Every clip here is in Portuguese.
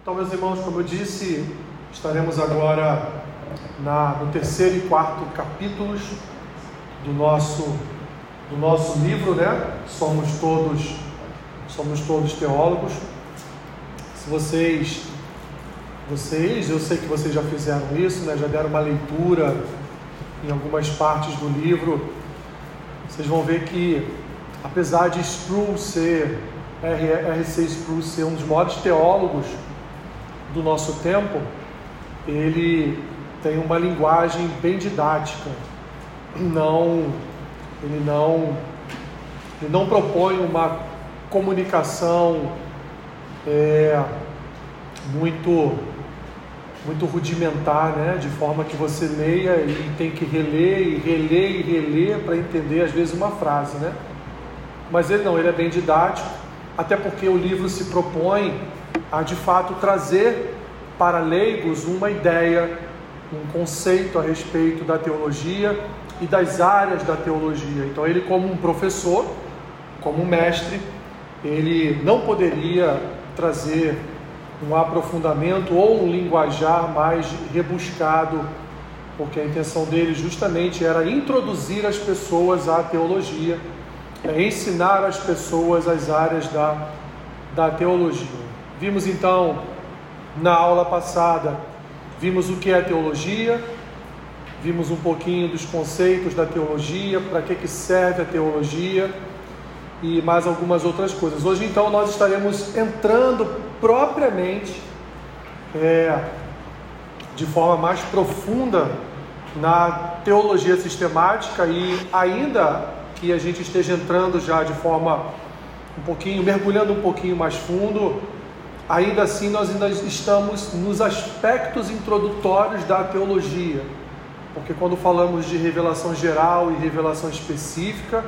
Então, meus irmãos, como eu disse, estaremos agora na, no terceiro e quarto capítulos do nosso, do nosso livro, né? Somos todos, somos todos teólogos. Se vocês, vocês, eu sei que vocês já fizeram isso, né? Já deram uma leitura em algumas partes do livro. Vocês vão ver que, apesar de Sproul ser R.C. Sproul ser um dos maiores teólogos do nosso tempo, ele tem uma linguagem bem didática. Não, ele não, ele não propõe uma comunicação é, muito, muito rudimentar, né? De forma que você leia e tem que reler e reler e reler para entender às vezes uma frase, né? Mas ele não, ele é bem didático, até porque o livro se propõe a de fato trazer para leigos uma ideia, um conceito a respeito da teologia e das áreas da teologia. Então, ele, como um professor, como um mestre, ele não poderia trazer um aprofundamento ou um linguajar mais rebuscado, porque a intenção dele justamente era introduzir as pessoas à teologia, é ensinar as pessoas as áreas da, da teologia. Vimos então na aula passada, vimos o que é teologia, vimos um pouquinho dos conceitos da teologia, para que, que serve a teologia e mais algumas outras coisas. Hoje então nós estaremos entrando propriamente é, de forma mais profunda na teologia sistemática e ainda que a gente esteja entrando já de forma um pouquinho, mergulhando um pouquinho mais fundo ainda assim nós ainda estamos nos aspectos introdutórios da teologia, porque quando falamos de revelação geral e revelação específica,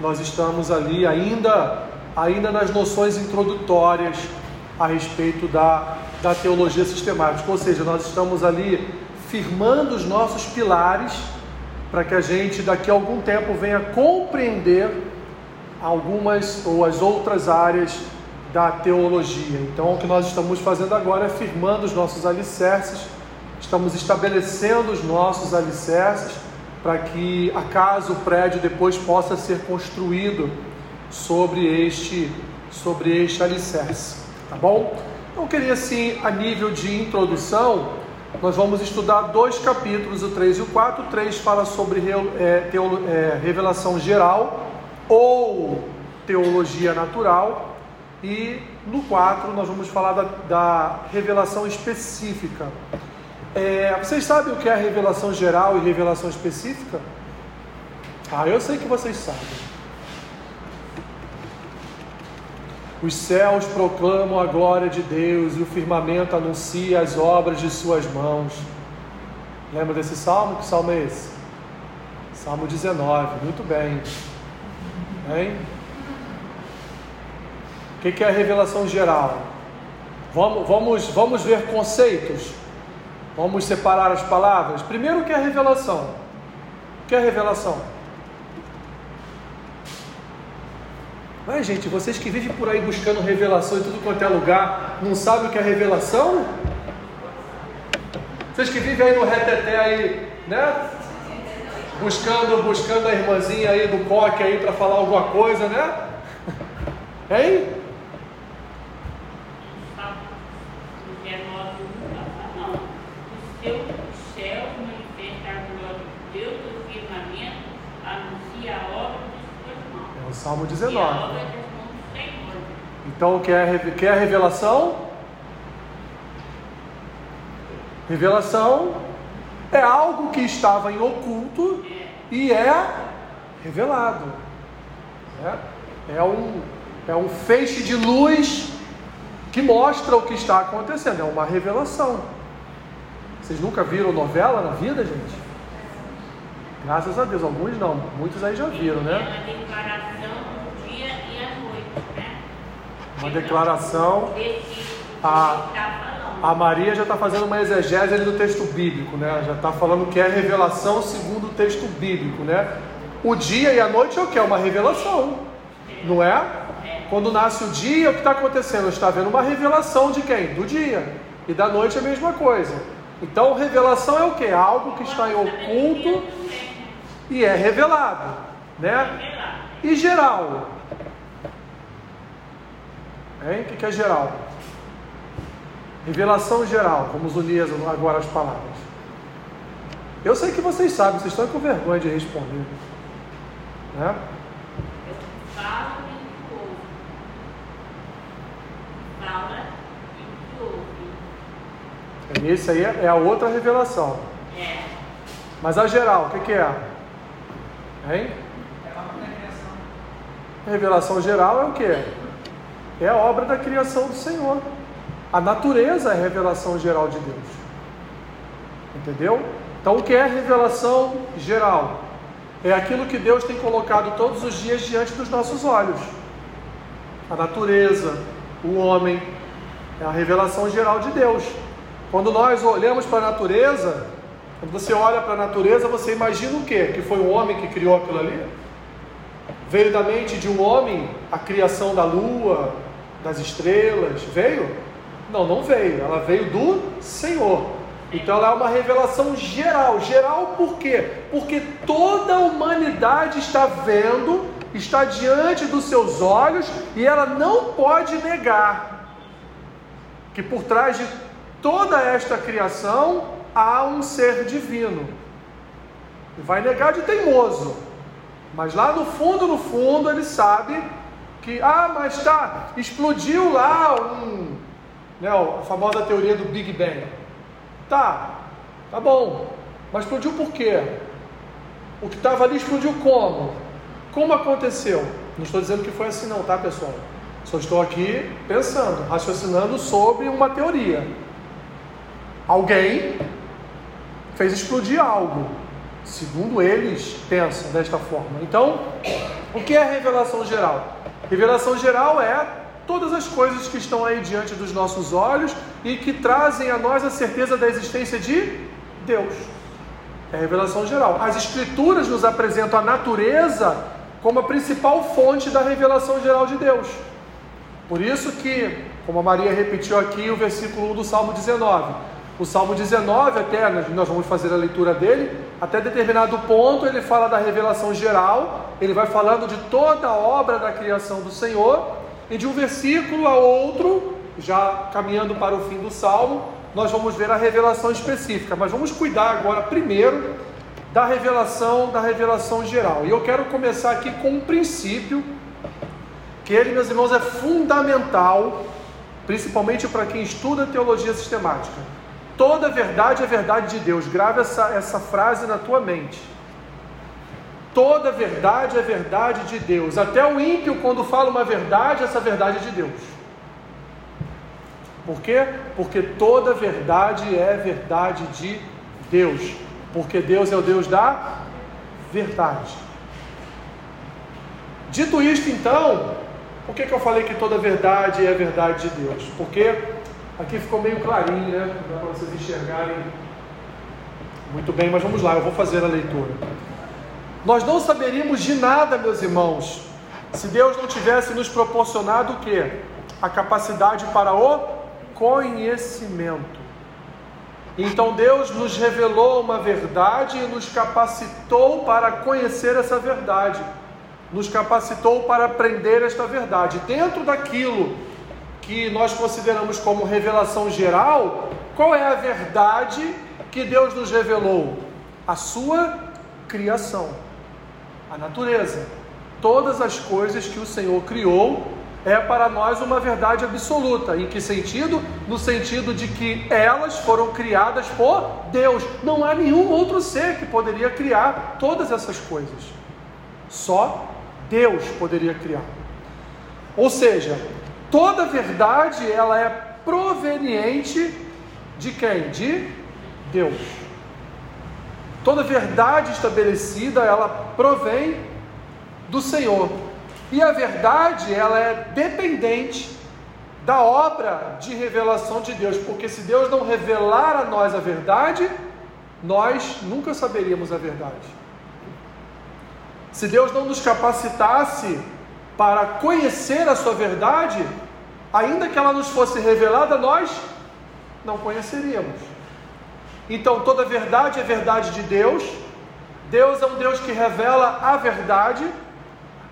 nós estamos ali ainda, ainda nas noções introdutórias a respeito da, da teologia sistemática, ou seja, nós estamos ali firmando os nossos pilares para que a gente daqui a algum tempo venha compreender algumas ou as outras áreas da teologia. Então, o que nós estamos fazendo agora é firmando os nossos alicerces, estamos estabelecendo os nossos alicerces para que, acaso o prédio depois possa ser construído sobre este, sobre este alicerce, tá bom? Então, eu queria assim, a nível de introdução, nós vamos estudar dois capítulos, o 3 e o 4. O 3 fala sobre é, teolo, é, revelação geral ou teologia natural e no 4 nós vamos falar da, da revelação específica. É, vocês sabem o que é revelação geral e revelação específica? Ah, eu sei que vocês sabem. Os céus proclamam a glória de Deus e o firmamento anuncia as obras de suas mãos. Lembra desse salmo? Que salmo é esse? Salmo 19. Muito bem. Hein? O que é a revelação geral? Vamos, vamos, vamos ver conceitos? Vamos separar as palavras? Primeiro, o que é revelação? O que é revelação? Mas, gente, vocês que vivem por aí buscando revelação em tudo quanto é lugar, não sabem o que é revelação? Vocês que vivem aí no reteté aí, né? Buscando, buscando a irmãzinha aí do coque aí para falar alguma coisa, né? Hein? Salmo 19. Então, quer, quer a revelação? Revelação é algo que estava em oculto e é revelado. É, é, um, é um feixe de luz que mostra o que está acontecendo. É uma revelação. Vocês nunca viram novela na vida, gente? Graças a Deus, alguns não, muitos aí já viram, né? uma declaração. A, a Maria já está fazendo uma exegese ali do texto bíblico, né? Já está falando que é revelação segundo o texto bíblico, né? O dia e a noite é o que? É uma revelação, não é? Quando nasce o dia, o que está acontecendo? Está havendo uma revelação de quem? Do dia. E da noite é a mesma coisa. Então, revelação é o que? Algo que está em oculto e é revelado, né? E geral? Hein? O que é geral? Revelação geral. Vamos unir agora as palavras. Eu sei que vocês sabem, vocês estão com vergonha de responder. Né? Fala e ouve. Fala. Esse aí é a outra revelação. É. Mas a geral, o que, que é? Hein? A revelação geral é o que? É a obra da criação do Senhor. A natureza é a revelação geral de Deus. Entendeu? Então, o que é revelação geral? É aquilo que Deus tem colocado todos os dias diante dos nossos olhos. A natureza, o homem, é a revelação geral de Deus. Quando nós olhamos para a natureza, quando você olha para a natureza, você imagina o quê? Que foi o homem que criou aquilo ali? Veio da mente de um homem a criação da lua, das estrelas? Veio? Não, não veio. Ela veio do Senhor. Então ela é uma revelação geral. Geral por quê? Porque toda a humanidade está vendo, está diante dos seus olhos e ela não pode negar que por trás de toda esta criação há um ser divino. E vai negar de teimoso. Mas lá no fundo, no fundo, ele sabe que, ah, mas tá, explodiu lá um, né, a famosa teoria do Big Bang. Tá, tá bom, mas explodiu por quê? O que estava ali explodiu como? Como aconteceu? Não estou dizendo que foi assim, não, tá, pessoal? Só estou aqui pensando, raciocinando sobre uma teoria. Alguém fez explodir algo. Segundo eles, pensam desta forma. Então, o que é revelação geral? Revelação geral é todas as coisas que estão aí diante dos nossos olhos e que trazem a nós a certeza da existência de Deus. É revelação geral. As Escrituras nos apresentam a natureza como a principal fonte da revelação geral de Deus. Por isso que, como a Maria repetiu aqui, o versículo 1 do Salmo 19 o Salmo 19, até nós vamos fazer a leitura dele, até determinado ponto ele fala da revelação geral, ele vai falando de toda a obra da criação do Senhor, e de um versículo a outro, já caminhando para o fim do Salmo, nós vamos ver a revelação específica, mas vamos cuidar agora primeiro da revelação, da revelação geral. E eu quero começar aqui com um princípio que ele, meus irmãos, é fundamental, principalmente para quem estuda teologia sistemática. Toda verdade é verdade de Deus. Grave essa, essa frase na tua mente. Toda verdade é verdade de Deus. Até o ímpio, quando fala uma verdade, essa verdade é de Deus. Por quê? Porque toda verdade é verdade de Deus. Porque Deus é o Deus da verdade. Dito isto, então, por que, que eu falei que toda verdade é verdade de Deus? Porque Aqui ficou meio clarinho, né? Dá para vocês enxergarem muito bem, mas vamos lá, eu vou fazer a leitura. Nós não saberíamos de nada, meus irmãos, se Deus não tivesse nos proporcionado o que? A capacidade para o conhecimento. Então Deus nos revelou uma verdade e nos capacitou para conhecer essa verdade, nos capacitou para aprender esta verdade. Dentro daquilo que nós consideramos como revelação geral, qual é a verdade que Deus nos revelou? A sua criação, a natureza. Todas as coisas que o Senhor criou é para nós uma verdade absoluta. Em que sentido? No sentido de que elas foram criadas por Deus. Não há nenhum outro ser que poderia criar todas essas coisas. Só Deus poderia criar. Ou seja, toda verdade ela é proveniente de quem? De Deus. Toda verdade estabelecida, ela provém do Senhor. E a verdade, ela é dependente da obra de revelação de Deus, porque se Deus não revelar a nós a verdade, nós nunca saberíamos a verdade. Se Deus não nos capacitasse para conhecer a sua verdade, ainda que ela nos fosse revelada, nós não conheceríamos. Então, toda verdade é verdade de Deus. Deus é um Deus que revela a verdade.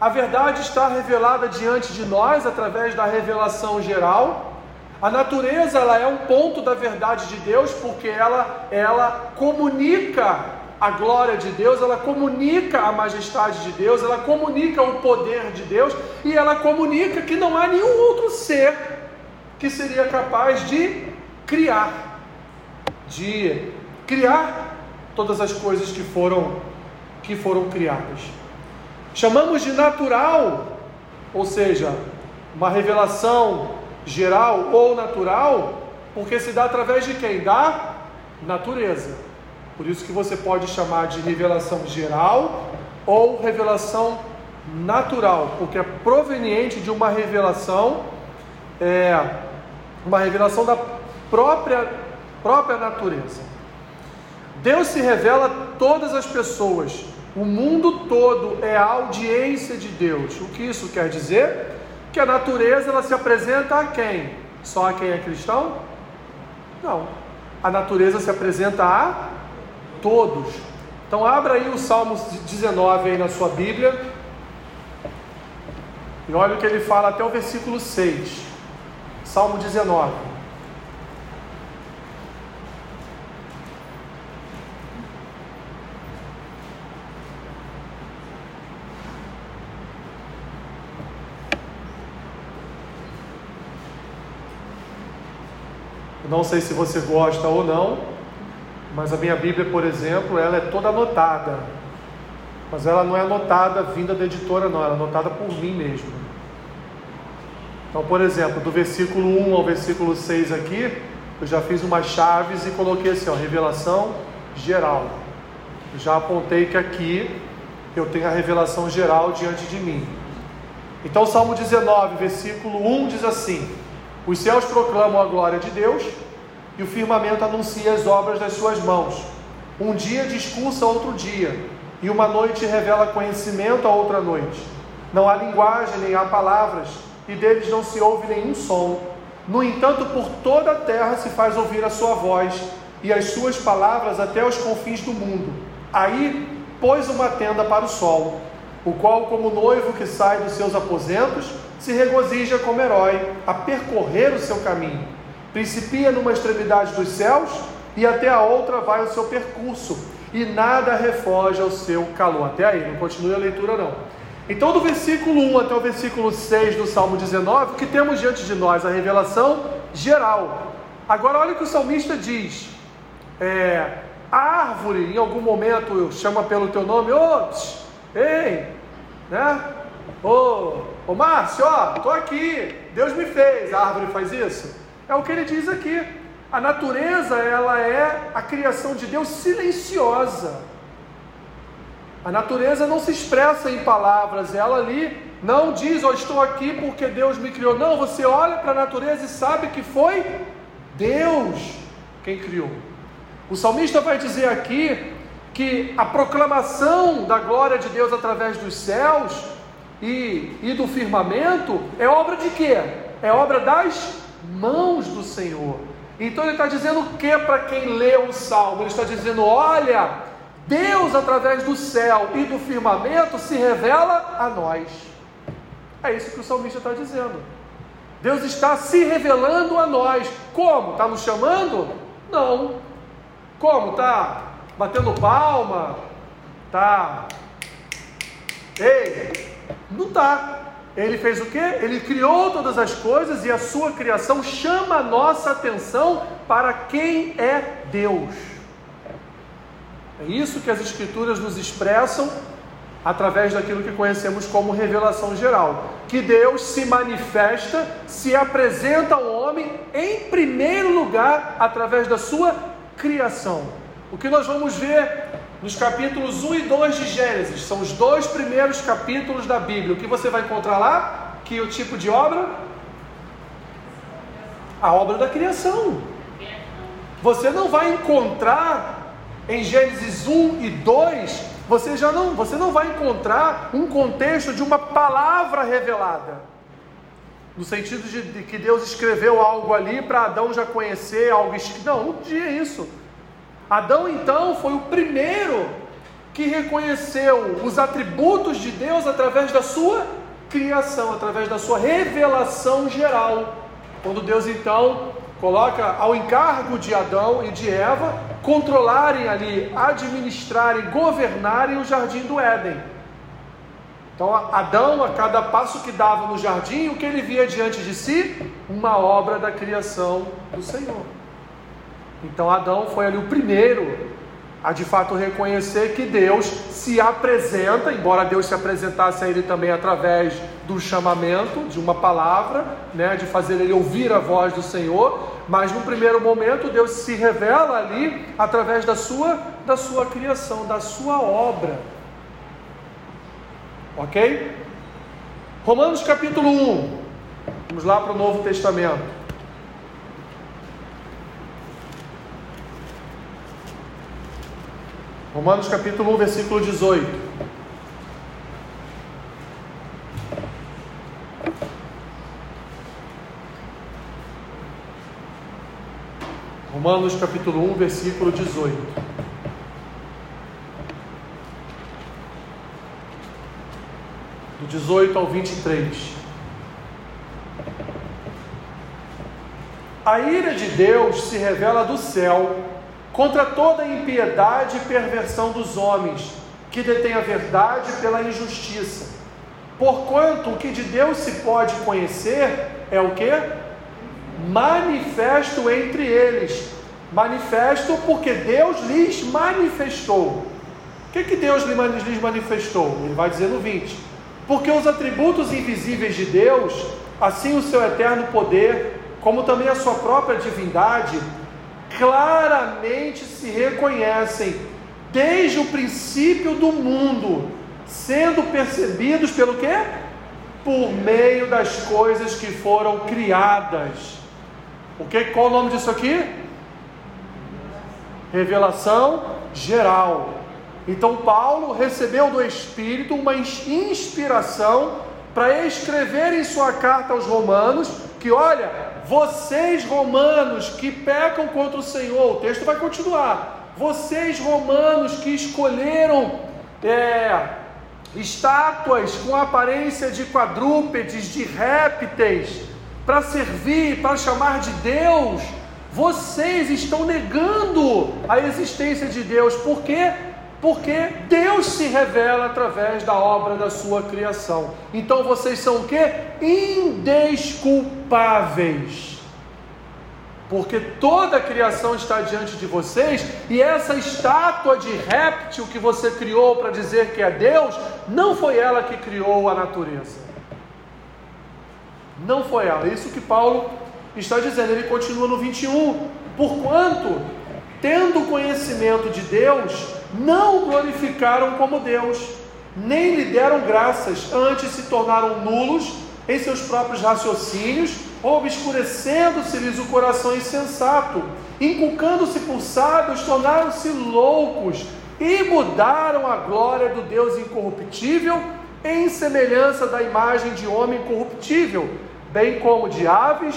A verdade está revelada diante de nós através da revelação geral. A natureza ela é um ponto da verdade de Deus porque ela ela comunica a glória de Deus, ela comunica a majestade de Deus, ela comunica o poder de Deus e ela comunica que não há nenhum outro ser que seria capaz de criar, de criar todas as coisas que foram que foram criadas. Chamamos de natural, ou seja, uma revelação geral ou natural, porque se dá através de quem? Da natureza. Por isso que você pode chamar de revelação geral ou revelação natural, porque é proveniente de uma revelação, é, uma revelação da própria, própria natureza. Deus se revela a todas as pessoas, o mundo todo é a audiência de Deus. O que isso quer dizer? Que a natureza ela se apresenta a quem? Só a quem é cristão? Não. A natureza se apresenta a todos. Então abra aí o Salmo 19 aí na sua Bíblia. E olha o que ele fala até o versículo 6. Salmo 19. não sei se você gosta ou não, mas a minha Bíblia, por exemplo, ela é toda anotada. Mas ela não é anotada vinda da editora, não, ela é anotada por mim mesmo. Então, por exemplo, do versículo 1 ao versículo 6 aqui, eu já fiz umas chaves e coloquei assim, ó, revelação geral. Já apontei que aqui eu tenho a revelação geral diante de mim. Então, Salmo 19, versículo 1 diz assim: Os céus proclamam a glória de Deus e o firmamento anuncia as obras das suas mãos. Um dia discursa outro dia, e uma noite revela conhecimento a outra noite. Não há linguagem nem há palavras, e deles não se ouve nenhum som. No entanto, por toda a terra se faz ouvir a sua voz, e as suas palavras até os confins do mundo. Aí pôs uma tenda para o sol, o qual, como noivo que sai dos seus aposentos, se regozija como herói a percorrer o seu caminho Principia numa extremidade dos céus e até a outra vai o seu percurso, e nada refoge ao seu calor. Até aí, não continue a leitura não. Então, do versículo 1 até o versículo 6 do Salmo 19, o que temos diante de nós? A revelação geral. Agora, olha o que o salmista diz: é, a árvore, em algum momento, chama pelo teu nome, ô, ei, né? Ô, ô Márcio, ó, estou aqui, Deus me fez. A árvore faz isso? É o que ele diz aqui. A natureza, ela é a criação de Deus silenciosa. A natureza não se expressa em palavras, ela ali não diz, oh, estou aqui porque Deus me criou. Não, você olha para a natureza e sabe que foi Deus quem criou. O salmista vai dizer aqui que a proclamação da glória de Deus através dos céus e, e do firmamento é obra de quê? É obra das mãos do Senhor. Então ele está dizendo o que para quem lê o salmo? Ele está dizendo: olha, Deus através do céu e do firmamento se revela a nós. É isso que o salmista está dizendo. Deus está se revelando a nós. Como? Está nos chamando? Não. Como? Está batendo palma? Está. Ei! Não está. Ele fez o que? Ele criou todas as coisas e a sua criação chama a nossa atenção para quem é Deus. É isso que as Escrituras nos expressam através daquilo que conhecemos como revelação geral. Que Deus se manifesta, se apresenta ao homem em primeiro lugar através da sua criação. O que nós vamos ver nos capítulos 1 e 2 de Gênesis, são os dois primeiros capítulos da Bíblia. O que você vai encontrar lá? Que o tipo de obra? A obra da criação. Você não vai encontrar em Gênesis 1 e 2, você já não, você não vai encontrar um contexto de uma palavra revelada. No sentido de, de que Deus escreveu algo ali para Adão já conhecer algo. Não, não tinha isso. Adão então foi o primeiro que reconheceu os atributos de Deus através da sua criação, através da sua revelação geral. Quando Deus então coloca ao encargo de Adão e de Eva controlarem ali, administrarem, governarem o jardim do Éden. Então, Adão, a cada passo que dava no jardim, o que ele via diante de si? Uma obra da criação do Senhor. Então, Adão foi ali o primeiro a de fato reconhecer que Deus se apresenta, embora Deus se apresentasse a ele também através do chamamento, de uma palavra, né, de fazer ele ouvir a voz do Senhor, mas no primeiro momento Deus se revela ali através da sua da sua criação, da sua obra. Ok? Romanos capítulo 1. Vamos lá para o Novo Testamento. Romanos capítulo 1, versículo 18. Romanos capítulo 1, versículo 18. do 18 ao 23. A ira de Deus se revela do céu contra toda impiedade e perversão dos homens, que detêm a verdade pela injustiça. Porquanto o que de Deus se pode conhecer é o que? Manifesto entre eles. Manifesto porque Deus lhes manifestou. O que, que Deus lhes manifestou? Ele vai dizer no 20 porque os atributos invisíveis de Deus, assim o seu eterno poder, como também a sua própria divindade, claramente se reconhecem desde o princípio do mundo, sendo percebidos pelo quê? Por meio das coisas que foram criadas. O que qual o nome disso aqui? Revelação geral. Então Paulo recebeu do Espírito uma inspiração para escrever em sua carta aos Romanos que, olha, vocês romanos que pecam contra o Senhor, o texto vai continuar. Vocês romanos que escolheram é, estátuas com aparência de quadrúpedes, de répteis, para servir, para chamar de Deus, vocês estão negando a existência de Deus, por quê? Porque Deus se revela através da obra da sua criação. Então vocês são o que? Indesculpáveis. Porque toda a criação está diante de vocês, e essa estátua de réptil que você criou para dizer que é Deus, não foi ela que criou a natureza. Não foi ela. Isso que Paulo está dizendo. Ele continua no 21. Porquanto, tendo conhecimento de Deus, não glorificaram como Deus, nem lhe deram graças, antes se tornaram nulos em seus próprios raciocínios, obscurecendo-se-lhes o coração insensato, inculcando-se por sábios, tornaram-se loucos e mudaram a glória do Deus incorruptível em semelhança da imagem de homem corruptível, bem como de aves,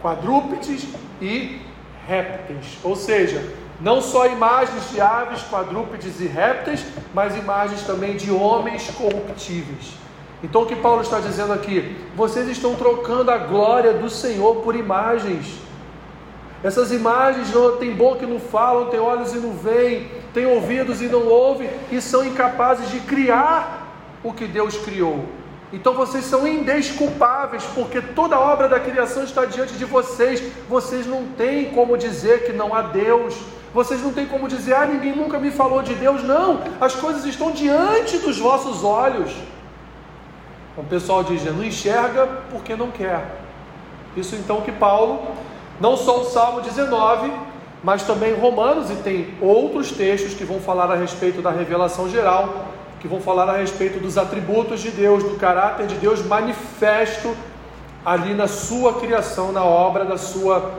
quadrúpedes e répteis. Ou seja, não só imagens de aves, quadrúpedes e répteis, mas imagens também de homens corruptíveis. Então o que Paulo está dizendo aqui? Vocês estão trocando a glória do Senhor por imagens. Essas imagens não têm boca e não falam, têm olhos e não veem, têm ouvidos e não ouvem, e são incapazes de criar o que Deus criou. Então vocês são indesculpáveis, porque toda a obra da criação está diante de vocês. Vocês não têm como dizer que não há Deus. Vocês não têm como dizer, ah, ninguém nunca me falou de Deus. Não, as coisas estão diante dos vossos olhos. O pessoal diz, não enxerga porque não quer. Isso então que Paulo, não só o Salmo 19, mas também Romanos, e tem outros textos que vão falar a respeito da revelação geral, que vão falar a respeito dos atributos de Deus, do caráter de Deus manifesto ali na sua criação, na obra da sua,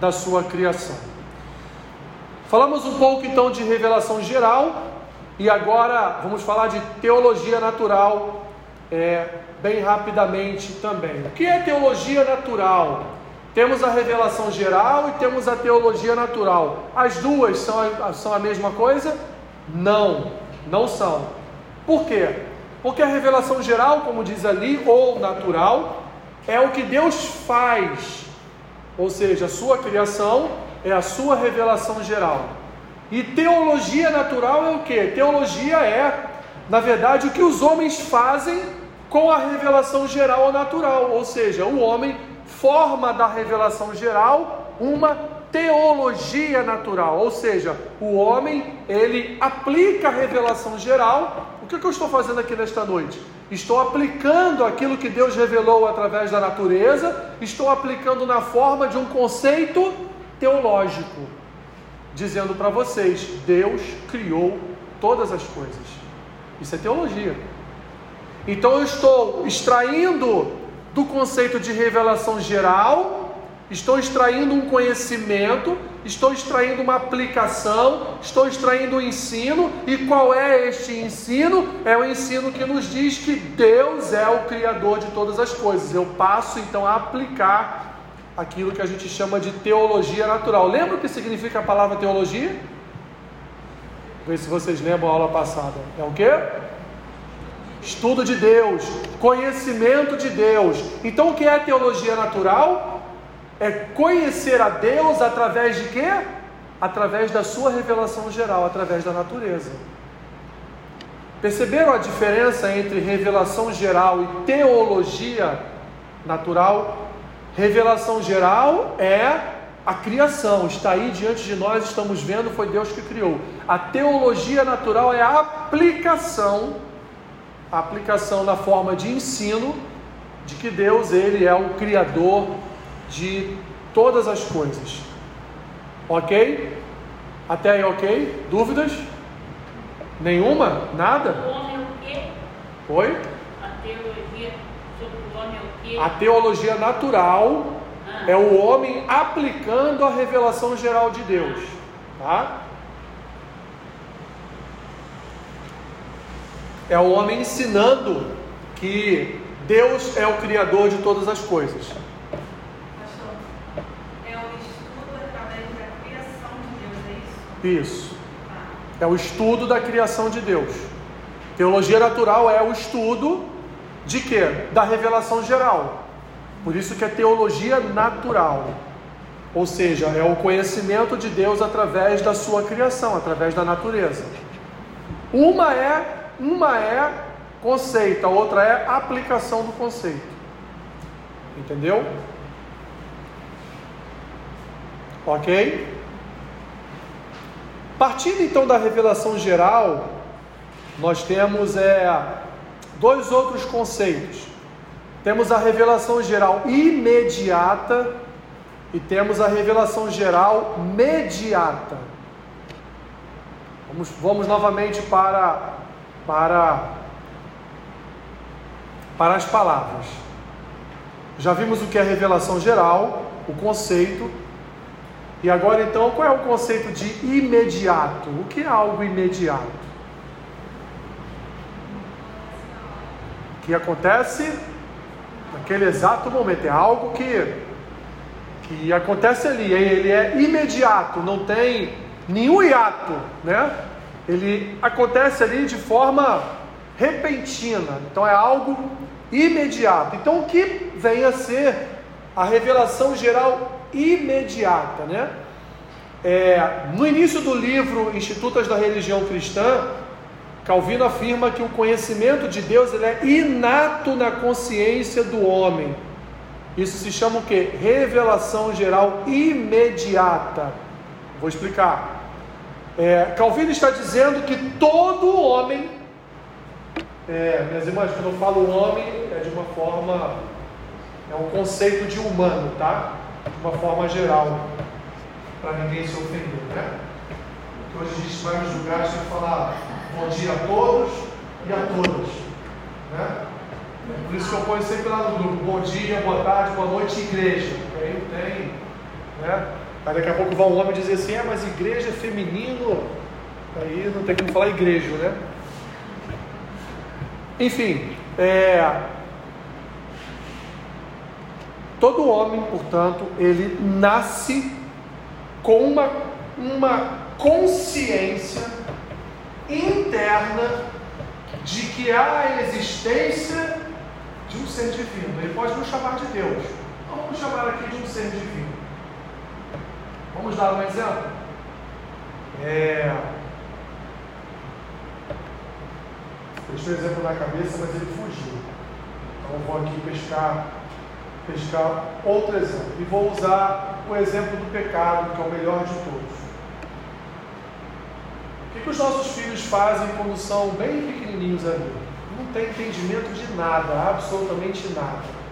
da sua criação. Falamos um pouco então de revelação geral E agora vamos falar de teologia natural, é, bem rapidamente também. O que é teologia natural? Temos a revelação geral e temos a teologia natural. As duas são a, são a mesma coisa? Não, não são. Por quê? Porque a revelação geral, como diz ali, ou natural, é o que Deus faz, ou seja, a sua criação é a sua revelação geral. E teologia natural é o que? Teologia é, na verdade, o que os homens fazem com a revelação geral ou natural, ou seja, o homem forma da revelação geral uma teologia natural, ou seja, o homem ele aplica a revelação geral. O que, que eu estou fazendo aqui nesta noite? Estou aplicando aquilo que Deus revelou através da natureza, estou aplicando na forma de um conceito teológico, dizendo para vocês: Deus criou todas as coisas. Isso é teologia. Então eu estou extraindo do conceito de revelação geral, estou extraindo um conhecimento, estou extraindo uma aplicação, estou extraindo um ensino, e qual é este ensino? É o ensino que nos diz que Deus é o Criador de todas as coisas. Eu passo então a aplicar aquilo que a gente chama de teologia natural. Lembra o que significa a palavra teologia? Vê se vocês lembram a aula passada. É o que? estudo de Deus, conhecimento de Deus. Então, o que é teologia natural? É conhecer a Deus através de quê? Através da sua revelação geral, através da natureza. Perceberam a diferença entre revelação geral e teologia natural? Revelação geral é a criação, está aí diante de nós, estamos vendo, foi Deus que criou. A teologia natural é a aplicação a aplicação na forma de ensino de que Deus ele é o criador de todas as coisas. OK? Até aí OK? Dúvidas? Nenhuma? Nada? É? Oi? A teologia sobre o homem é o quê? A teologia natural é o homem aplicando a revelação geral de Deus, tá? É o homem ensinando que Deus é o criador de todas as coisas. É o estudo através da criação de Deus, é isso? Isso. Tá. É o estudo da criação de Deus. Teologia natural é o estudo de quê? Da revelação geral. Por isso que é teologia natural. Ou seja, é o conhecimento de Deus através da sua criação, através da natureza. Uma é uma é conceito, a outra é aplicação do conceito. Entendeu? Ok? Partindo então da revelação geral, nós temos é, dois outros conceitos. Temos a revelação geral imediata e temos a revelação geral mediata. Vamos, vamos novamente para, para, para as palavras. Já vimos o que é revelação geral, o conceito. E agora então, qual é o conceito de imediato? O que é algo imediato? Que acontece naquele exato momento, é algo que, que acontece ali, ele é imediato, não tem nenhum hiato, né? Ele acontece ali de forma repentina, então é algo imediato. Então o que vem a ser a revelação geral imediata, né? É, no início do livro Institutas da Religião Cristã, Calvino afirma que o conhecimento de Deus ele é inato na consciência do homem. Isso se chama o que? Revelação geral imediata. Vou explicar. É, Calvino está dizendo que todo homem, é, minhas irmãs, quando eu falo homem, é de uma forma, é um conceito de humano, tá? De uma forma geral, para ninguém se ofender, né? Porque hoje a gente vai nos lugares e falar bom dia a todos e a todas, né? É por isso que eu ponho sempre lá no grupo, bom dia, boa tarde, boa noite, igreja. Aí não tem, né? Aí daqui a pouco vai um homem dizer assim, é, mas igreja é feminino, Aí não tem como falar igreja, né? Enfim, é, todo homem, portanto, ele nasce com uma, uma consciência interna de que há a existência de um ser divino. Ele pode nos chamar de Deus. Vamos chamar aqui de um ser divino. Vamos dar um exemplo? É... Deixei exemplo na cabeça, mas ele fugiu. Então vou aqui pescar, pescar outro exemplo. E vou usar o exemplo do pecado, que é o melhor de todos. O que, os nossos filhos fazem quando são bem pequenininhos ali? Não tem entendimento de nada, absolutamente nada.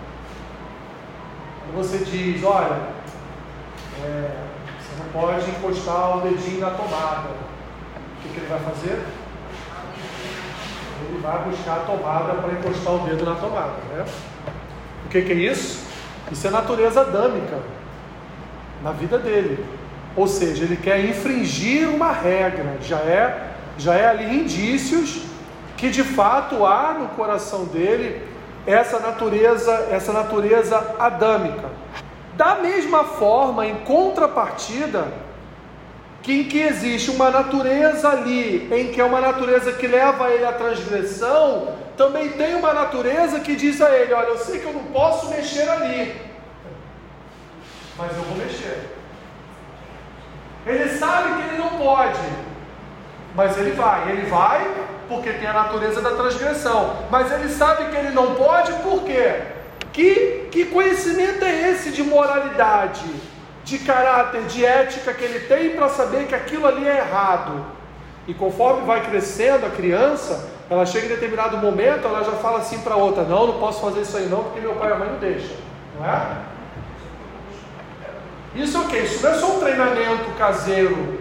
Quando você diz, olha, é, você não pode encostar o dedinho na tomada, o que, que ele vai fazer? Ele vai buscar a tomada para encostar o dedo na tomada. Né? O que, que é isso? Isso é natureza adâmica na vida dele. Ou seja, ele quer infringir uma regra, já é, já é ali indícios que de fato há no coração dele essa natureza, essa natureza adâmica. Da mesma forma, em contrapartida, que em que existe uma natureza ali, em que é uma natureza que leva ele à transgressão, também tem uma natureza que diz a ele: Olha, eu sei que eu não posso mexer ali, mas eu vou mexer. Ele sabe que ele não pode, mas ele vai. Ele vai porque tem a natureza da transgressão, mas ele sabe que ele não pode, por quê? Que, que conhecimento é esse de moralidade, de caráter, de ética que ele tem para saber que aquilo ali é errado? E conforme vai crescendo a criança, ela chega em determinado momento, ela já fala assim para outra: Não, não posso fazer isso aí não, porque meu pai e a mãe não deixam. Não é? Isso é o que? Isso não é só um treinamento caseiro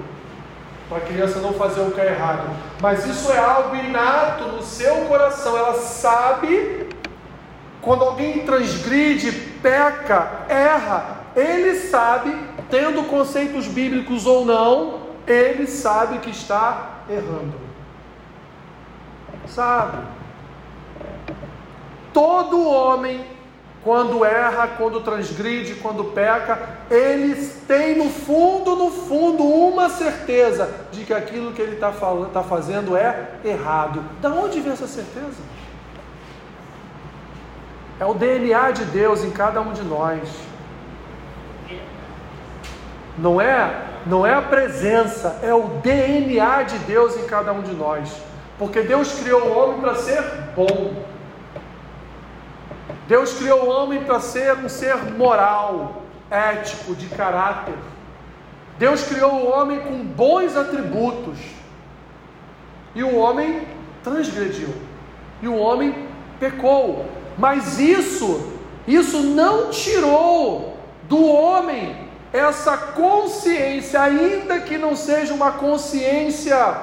para a criança não fazer o que é errado, mas isso é algo inato no seu coração. Ela sabe quando alguém transgride, peca, erra, ele sabe, tendo conceitos bíblicos ou não, ele sabe que está errando. Sabe? Todo homem quando erra, quando transgride, quando peca, eles têm no fundo, no fundo, uma certeza de que aquilo que ele está tá fazendo é errado. Da onde vem essa certeza? É o DNA de Deus em cada um de nós. Não é, não é a presença, é o DNA de Deus em cada um de nós. Porque Deus criou o homem para ser bom. Deus criou o homem para ser um ser moral, ético, de caráter. Deus criou o homem com bons atributos. E o homem transgrediu. E o homem pecou. Mas isso, isso não tirou do homem essa consciência, ainda que não seja uma consciência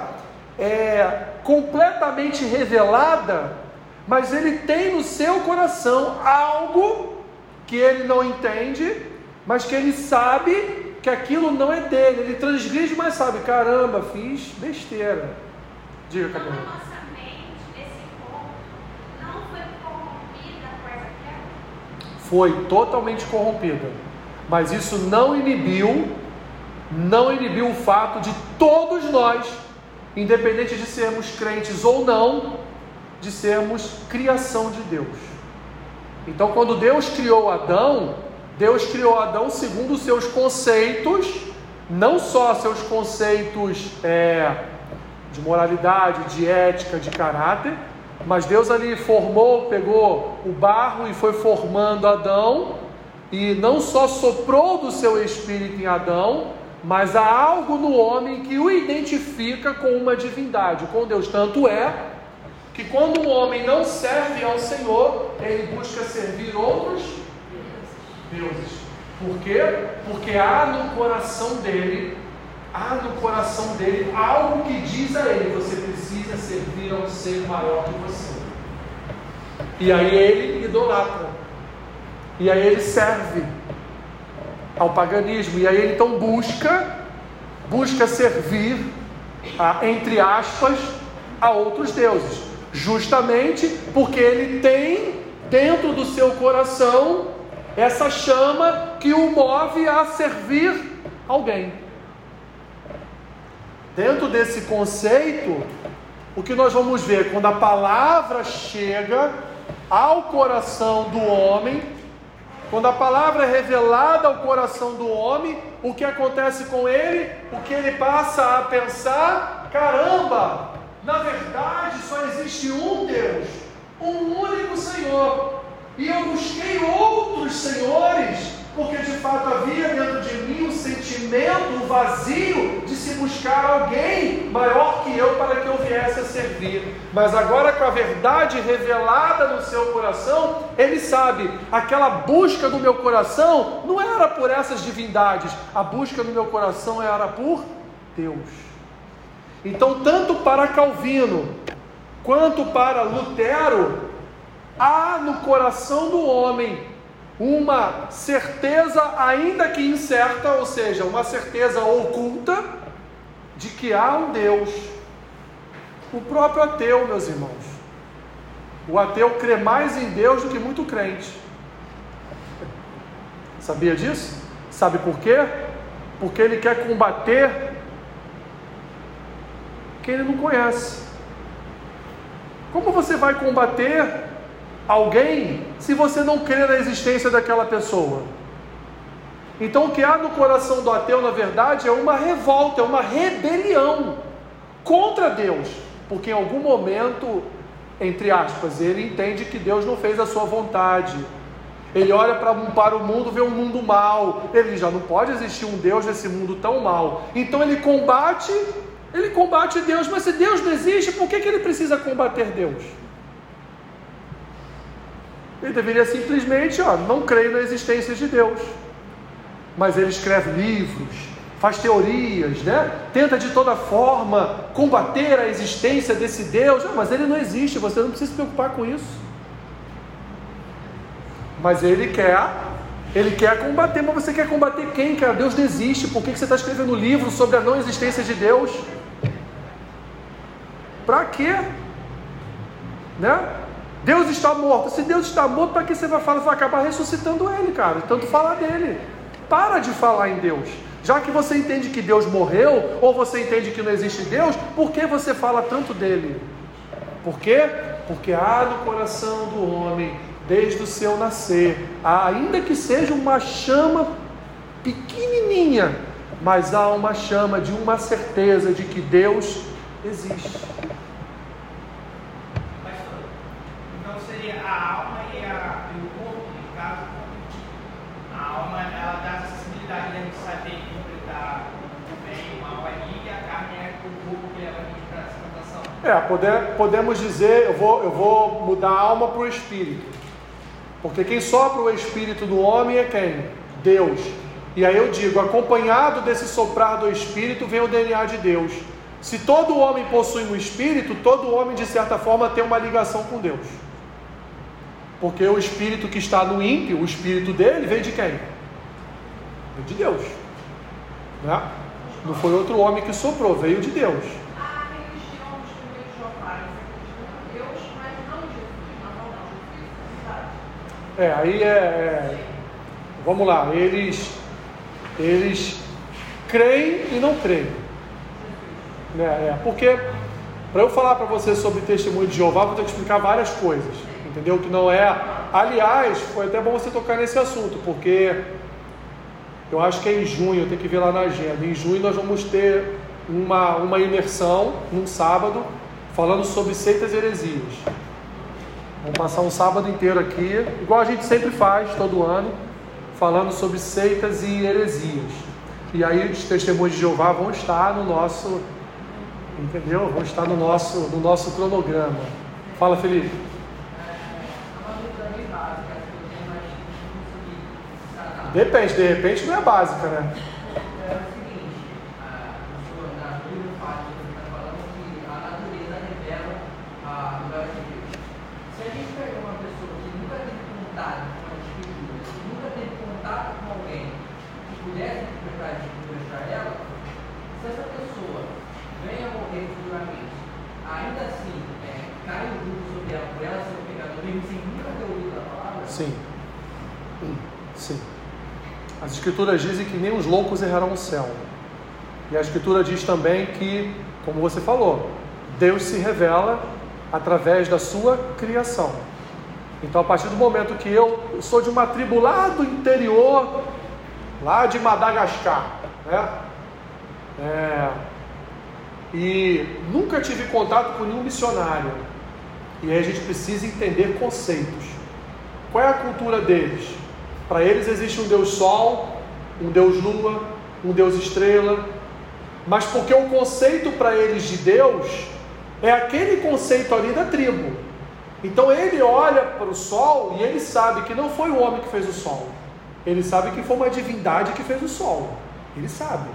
é, completamente revelada, mas ele tem no seu coração algo que ele não entende, mas que ele sabe que aquilo não é dele. Ele transgride, mas sabe, caramba, fiz besteira. Diga, Cadê? Então, nossa mente, nesse ponto, não foi corrompida com essa queda? Foi totalmente corrompida. Mas isso não inibiu, não inibiu o fato de todos nós, independente de sermos crentes ou não, de sermos criação de Deus. Então, quando Deus criou Adão, Deus criou Adão segundo os seus conceitos, não só seus conceitos é, de moralidade, de ética, de caráter, mas Deus ali formou, pegou o barro e foi formando Adão, e não só soprou do seu espírito em Adão, mas há algo no homem que o identifica com uma divindade, com Deus. Tanto é que quando um homem não serve ao Senhor, ele busca servir outros deuses. Por quê? Porque há no coração dele, há no coração dele algo que diz a ele: você precisa servir a um ser maior que você. E aí ele idolatra. E aí ele serve ao paganismo. E aí ele então busca, busca servir a, entre aspas, a outros deuses, justamente porque ele tem dentro do seu coração essa chama que o move a servir alguém. Dentro desse conceito, o que nós vamos ver quando a palavra chega ao coração do homem, quando a palavra é revelada ao coração do homem, o que acontece com ele? O que ele passa a pensar? Caramba, na verdade só existe um Deus, um único Senhor. E eu busquei outros senhores, porque de fato havia dentro de mim um sentimento, um vazio de se buscar alguém maior que eu para que eu viesse a servir. Mas agora, com a verdade revelada no seu coração, ele sabe: aquela busca do meu coração não era por essas divindades, a busca do meu coração era por Deus. Então, tanto para Calvino quanto para Lutero, há no coração do homem uma certeza, ainda que incerta, ou seja, uma certeza oculta, de que há um Deus. O próprio ateu, meus irmãos. O ateu crê mais em Deus do que muito crente. Sabia disso? Sabe por quê? Porque ele quer combater quem ele não conhece. Como você vai combater alguém se você não crê na existência daquela pessoa. Então, o que há no coração do ateu, na verdade, é uma revolta, é uma rebelião contra Deus, porque em algum momento, entre aspas, ele entende que Deus não fez a sua vontade. Ele olha para, para o mundo, vê um mundo mal. Ele já não pode existir um Deus nesse mundo tão mal. Então ele combate, ele combate Deus. Mas se Deus não existe, por que, que ele precisa combater Deus? Ele deveria simplesmente, ó, não creio na existência de Deus. Mas ele escreve livros, faz teorias, né? Tenta de toda forma combater a existência desse Deus. Não, mas ele não existe, você não precisa se preocupar com isso. Mas ele quer, ele quer combater, mas você quer combater quem, cara? Deus não existe. Por que você está escrevendo um livro sobre a não existência de Deus? Para quê? Né? Deus está morto. Se Deus está morto, para que você vai falar? Você vai acabar ressuscitando ele, cara. Tanto falar dele. Para de falar em Deus. Já que você entende que Deus morreu, ou você entende que não existe Deus, por que você fala tanto dele? Por quê? Porque há no coração do homem, desde o seu nascer, ainda que seja uma chama pequenininha, mas há uma chama de uma certeza de que Deus existe. a alma e, a, e o corpo, no caso, a alma ela dá essa sensibilidade né, de saber interpretar o bem e o mal ali, e a carne é o corpo que leva a gente para essa tentação. É, poder, podemos dizer, eu vou, eu vou mudar a alma para o espírito. Porque quem sopra o espírito do homem é quem? Deus. E aí eu digo, acompanhado desse soprar do espírito vem o DNA de Deus. Se todo homem possui um espírito, todo homem de certa forma tem uma ligação com Deus. Porque o espírito que está no ímpio, o espírito dele, vem de quem? Vem de Deus. Né? Não foi outro homem que soprou, veio de Deus. É, aí é, é, Vamos lá, eles. Eles creem e não creem. Né? É, porque, para eu falar para você sobre testemunho de Jeová, vou ter que explicar várias coisas entendeu? Que não é. Aliás, foi até bom você tocar nesse assunto, porque eu acho que é em junho, eu tenho que ver lá na agenda. Em junho nós vamos ter uma, uma imersão, num sábado, falando sobre seitas e heresias. Vamos passar um sábado inteiro aqui, igual a gente sempre faz todo ano, falando sobre seitas e heresias. E aí os testemunhos de Jeová vão estar no nosso, entendeu? Vão estar no nosso, no nosso cronograma. Fala, Felipe. Depende, de repente não é básica, né? É o seguinte, na Bíblia fala está falando que a natureza revela a lugar de Deus. Se a gente pegar uma pessoa que nunca teve contato com a escritura, que nunca teve contato com alguém que pudesse interpretar a escritura para ela, se essa pessoa vem a Escrituras dizem que nem os loucos errarão o céu. E a Escritura diz também que, como você falou, Deus se revela através da sua criação. Então, a partir do momento que eu sou de uma tribo lá do interior, lá de Madagascar, né? É, e nunca tive contato com nenhum missionário. E aí a gente precisa entender conceitos. Qual é a cultura deles? Para eles existe um Deus Sol, um Deus Lua, um Deus Estrela, mas porque o conceito para eles de Deus é aquele conceito ali da tribo. Então ele olha para o sol e ele sabe que não foi o homem que fez o sol. Ele sabe que foi uma divindade que fez o sol. Ele sabe.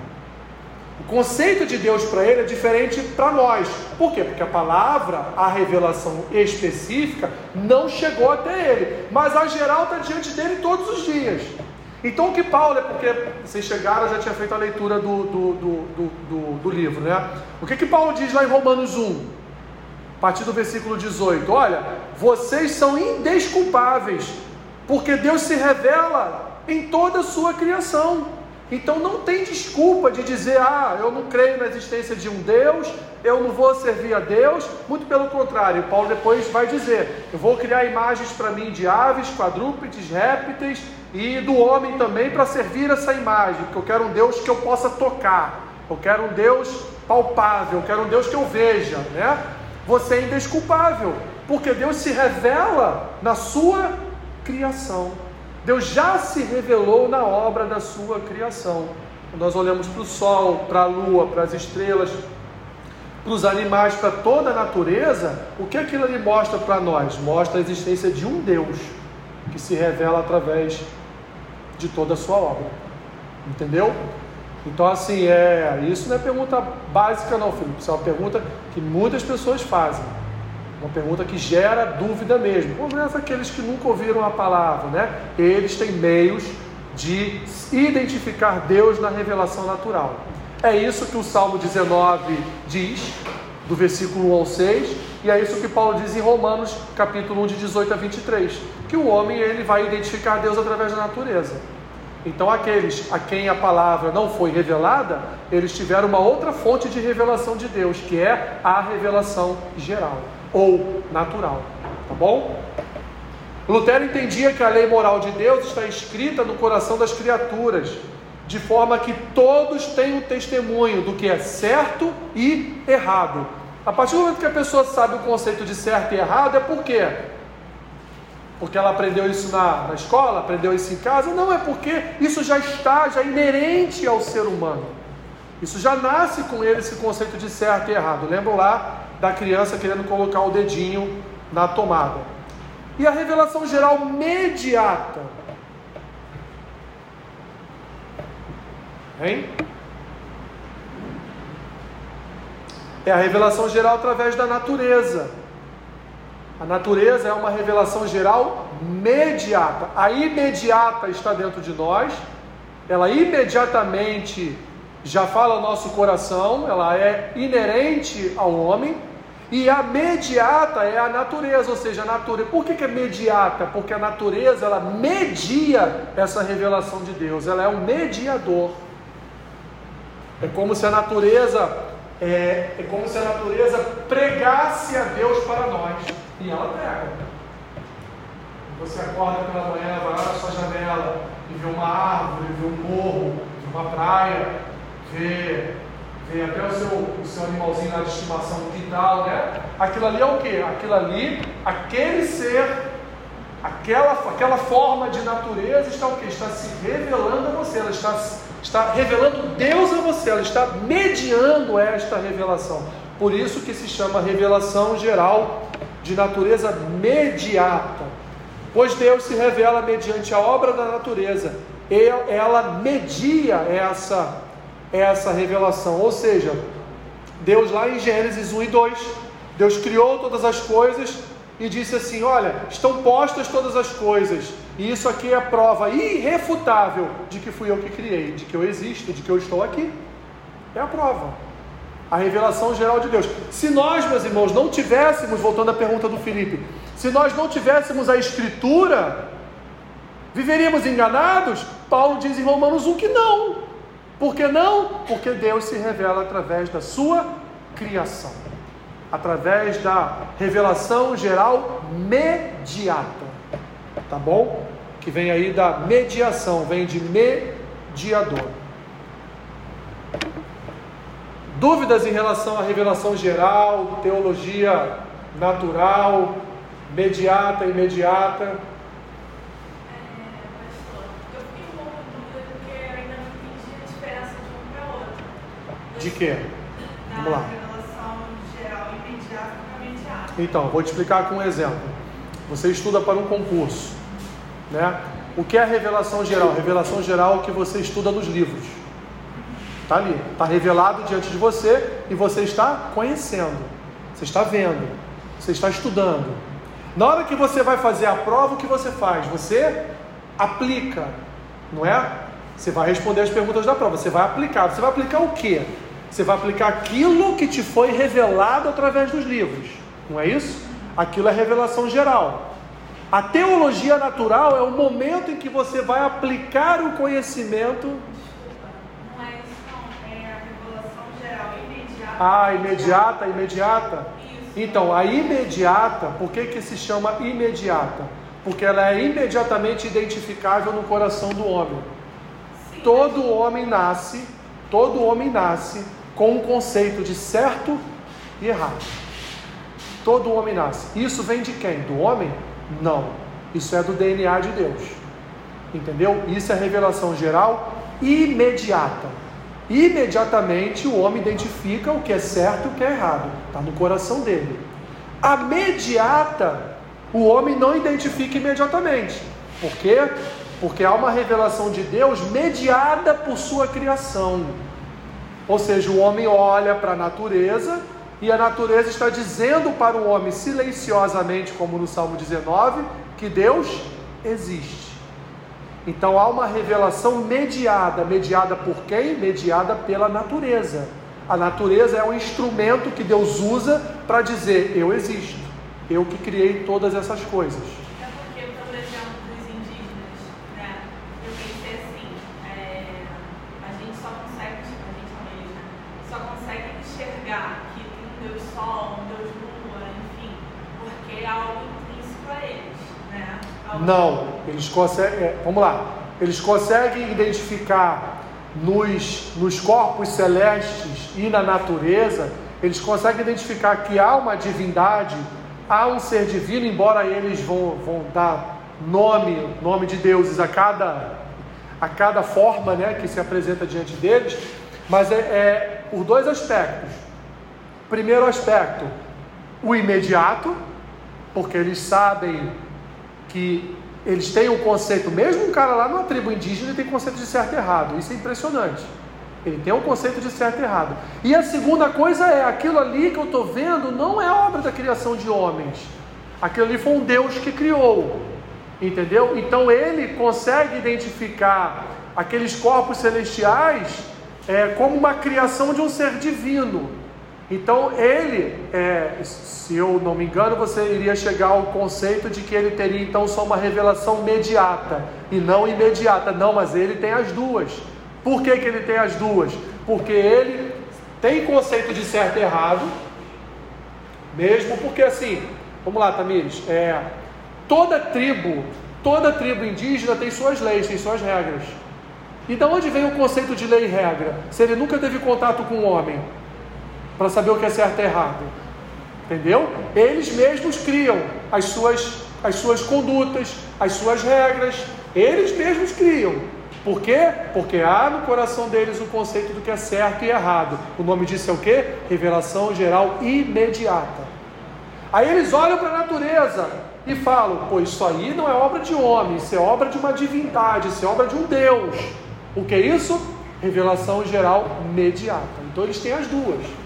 O conceito de Deus para ele é diferente para nós. Por quê? Porque a palavra, a revelação específica, não chegou até ele. Mas a geral está diante dele todos os dias. Então o que Paulo é porque vocês chegaram, já tinha feito a leitura do, do, do, do, do livro, né? O que, que Paulo diz lá em Romanos 1? A partir do versículo 18: Olha, vocês são indesculpáveis, porque Deus se revela em toda a sua criação. Então não tem desculpa de dizer, ah, eu não creio na existência de um Deus, eu não vou servir a Deus. Muito pelo contrário, Paulo depois vai dizer: eu vou criar imagens para mim de aves, quadrúpedes, répteis e do homem também para servir essa imagem, porque eu quero um Deus que eu possa tocar, eu quero um Deus palpável, eu quero um Deus que eu veja, né? Você é indesculpável, porque Deus se revela na sua criação. Deus já se revelou na obra da sua criação. Quando nós olhamos para o sol, para a lua, para as estrelas, para os animais, para toda a natureza, o que aquilo ali mostra para nós? Mostra a existência de um Deus que se revela através de toda a sua obra. Entendeu? Então, assim, é, isso não é pergunta básica, não, Felipe. Isso é uma pergunta que muitas pessoas fazem. Uma pergunta que gera dúvida mesmo. Como é aqueles que nunca ouviram a palavra, né? Eles têm meios de identificar Deus na revelação natural. É isso que o Salmo 19 diz, do versículo 1 ao 6, e é isso que Paulo diz em Romanos, capítulo 1, de 18 a 23, que o homem ele vai identificar Deus através da natureza. Então, aqueles a quem a palavra não foi revelada, eles tiveram uma outra fonte de revelação de Deus, que é a revelação geral ou natural. Tá bom? Lutero entendia que a lei moral de Deus está escrita no coração das criaturas, de forma que todos têm um testemunho do que é certo e errado. A partir do momento que a pessoa sabe o conceito de certo e errado, é por quê? Porque ela aprendeu isso na, na escola, aprendeu isso em casa? Não, é porque isso já está, já é inerente ao ser humano. Isso já nasce com ele esse conceito de certo e errado. Lembram lá da criança querendo colocar o dedinho na tomada. E a revelação geral imediata. Hein? É a revelação geral através da natureza. A natureza é uma revelação geral imediata. A imediata está dentro de nós. Ela imediatamente já fala ao nosso coração, ela é inerente ao homem e a mediata é a natureza, ou seja, a natureza. Por que, que é mediata? Porque a natureza ela media essa revelação de Deus, ela é um mediador. É como se a natureza é, é como se a natureza pregasse a Deus para nós. E ela prega. Você acorda pela manhã, vai lá na sua janela e vê uma árvore, vê um morro, vê uma praia, vê tem até o seu, o seu animalzinho lá de estimação no quintal, né? Aquilo ali é o que? Aquilo ali, aquele ser, aquela, aquela forma de natureza está o que? Está se revelando a você, ela está, está revelando Deus a você, ela está mediando esta revelação. Por isso que se chama revelação geral de natureza mediata. Pois Deus se revela mediante a obra da natureza, ela media essa essa revelação. Ou seja, Deus lá em Gênesis 1 e 2, Deus criou todas as coisas e disse assim: Olha, estão postas todas as coisas, e isso aqui é a prova irrefutável de que fui eu que criei, de que eu existo, de que eu estou aqui. É a prova. A revelação geral de Deus. Se nós, meus irmãos, não tivéssemos, voltando à pergunta do Felipe, se nós não tivéssemos a Escritura, Viveríamos enganados? Paulo diz em Romanos 1 que não. Por que não? Porque Deus se revela através da sua criação através da revelação geral mediata. Tá bom? Que vem aí da mediação, vem de mediador. Dúvidas em relação à revelação geral, teologia natural, mediata, imediata? De quê? Vamos lá. Então, vou te explicar com um exemplo. Você estuda para um concurso, né? O que é a revelação geral? Revelação geral é o que você estuda nos livros. Está ali, está revelado diante de você e você está conhecendo, você está vendo, você está estudando. Na hora que você vai fazer a prova, o que você faz? Você aplica, não é? Você vai responder as perguntas da prova, você vai aplicar. Você vai aplicar o quê? Você vai aplicar aquilo que te foi revelado através dos livros não é isso? Aquilo é revelação geral. A teologia natural é o momento em que você vai aplicar o conhecimento. Não é isso, não. É a revelação geral Ah, imediata, imediata. Então, a imediata, por que, que se chama imediata? Porque ela é imediatamente identificável no coração do homem. Todo homem nasce, todo homem nasce com um conceito de certo e errado. Todo homem nasce. Isso vem de quem? Do homem? Não. Isso é do DNA de Deus. Entendeu? Isso é revelação geral imediata. Imediatamente o homem identifica o que é certo e o que é errado. Está no coração dele. A mediata, o homem não identifica imediatamente. Por quê? Porque há uma revelação de Deus mediada por sua criação. Ou seja, o homem olha para a natureza e a natureza está dizendo para o homem silenciosamente, como no Salmo 19, que Deus existe. Então há uma revelação mediada, mediada por quem? Mediada pela natureza. A natureza é um instrumento que Deus usa para dizer: Eu existo, eu que criei todas essas coisas. Não, eles conseguem, é, vamos lá, eles conseguem identificar nos, nos corpos celestes e na natureza, eles conseguem identificar que há uma divindade, há um ser divino, embora eles vão, vão dar nome, nome de deuses a cada, a cada forma né, que se apresenta diante deles, mas é, é por dois aspectos. Primeiro aspecto, o imediato, porque eles sabem que eles têm um conceito, mesmo um cara lá numa tribo indígena ele tem conceito de certo e errado, isso é impressionante. Ele tem um conceito de certo e errado. E a segunda coisa é, aquilo ali que eu estou vendo não é obra da criação de homens. Aquilo ali foi um Deus que criou. Entendeu? Então ele consegue identificar aqueles corpos celestiais é, como uma criação de um ser divino. Então ele, é, se eu não me engano, você iria chegar ao conceito de que ele teria então só uma revelação mediata e não imediata. Não, mas ele tem as duas. Por que, que ele tem as duas? Porque ele tem conceito de certo e errado, mesmo porque assim, vamos lá, Tamires, é, toda tribo, toda tribo indígena tem suas leis, tem suas regras. E de onde vem o conceito de lei e regra? Se ele nunca teve contato com o homem, para saber o que é certo e errado. Entendeu? Eles mesmos criam as suas, as suas condutas, as suas regras, eles mesmos criam. Por quê? Porque há no coração deles o conceito do que é certo e errado. O nome disso é o quê? Revelação geral imediata. Aí eles olham para a natureza e falam: pô, isso aí não é obra de homem, isso é obra de uma divindade, isso é obra de um Deus. O que é isso? Revelação geral imediata. Então eles têm as duas.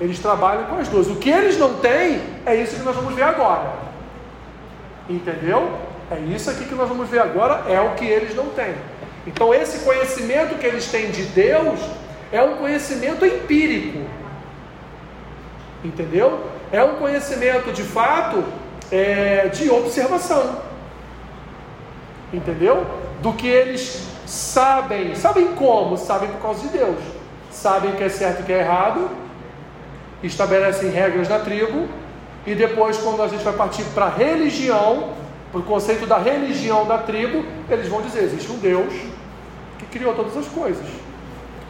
Eles trabalham com as duas. O que eles não têm é isso que nós vamos ver agora. Entendeu? É isso aqui que nós vamos ver agora, é o que eles não têm. Então, esse conhecimento que eles têm de Deus é um conhecimento empírico. Entendeu? É um conhecimento de fato é, de observação. entendeu? Do que eles sabem. Sabem como? Sabem por causa de Deus. Sabem o que é certo e o que é errado, estabelecem regras na tribo, e depois, quando a gente vai partir para a religião, para o conceito da religião da tribo, eles vão dizer: existe um Deus que criou todas as coisas.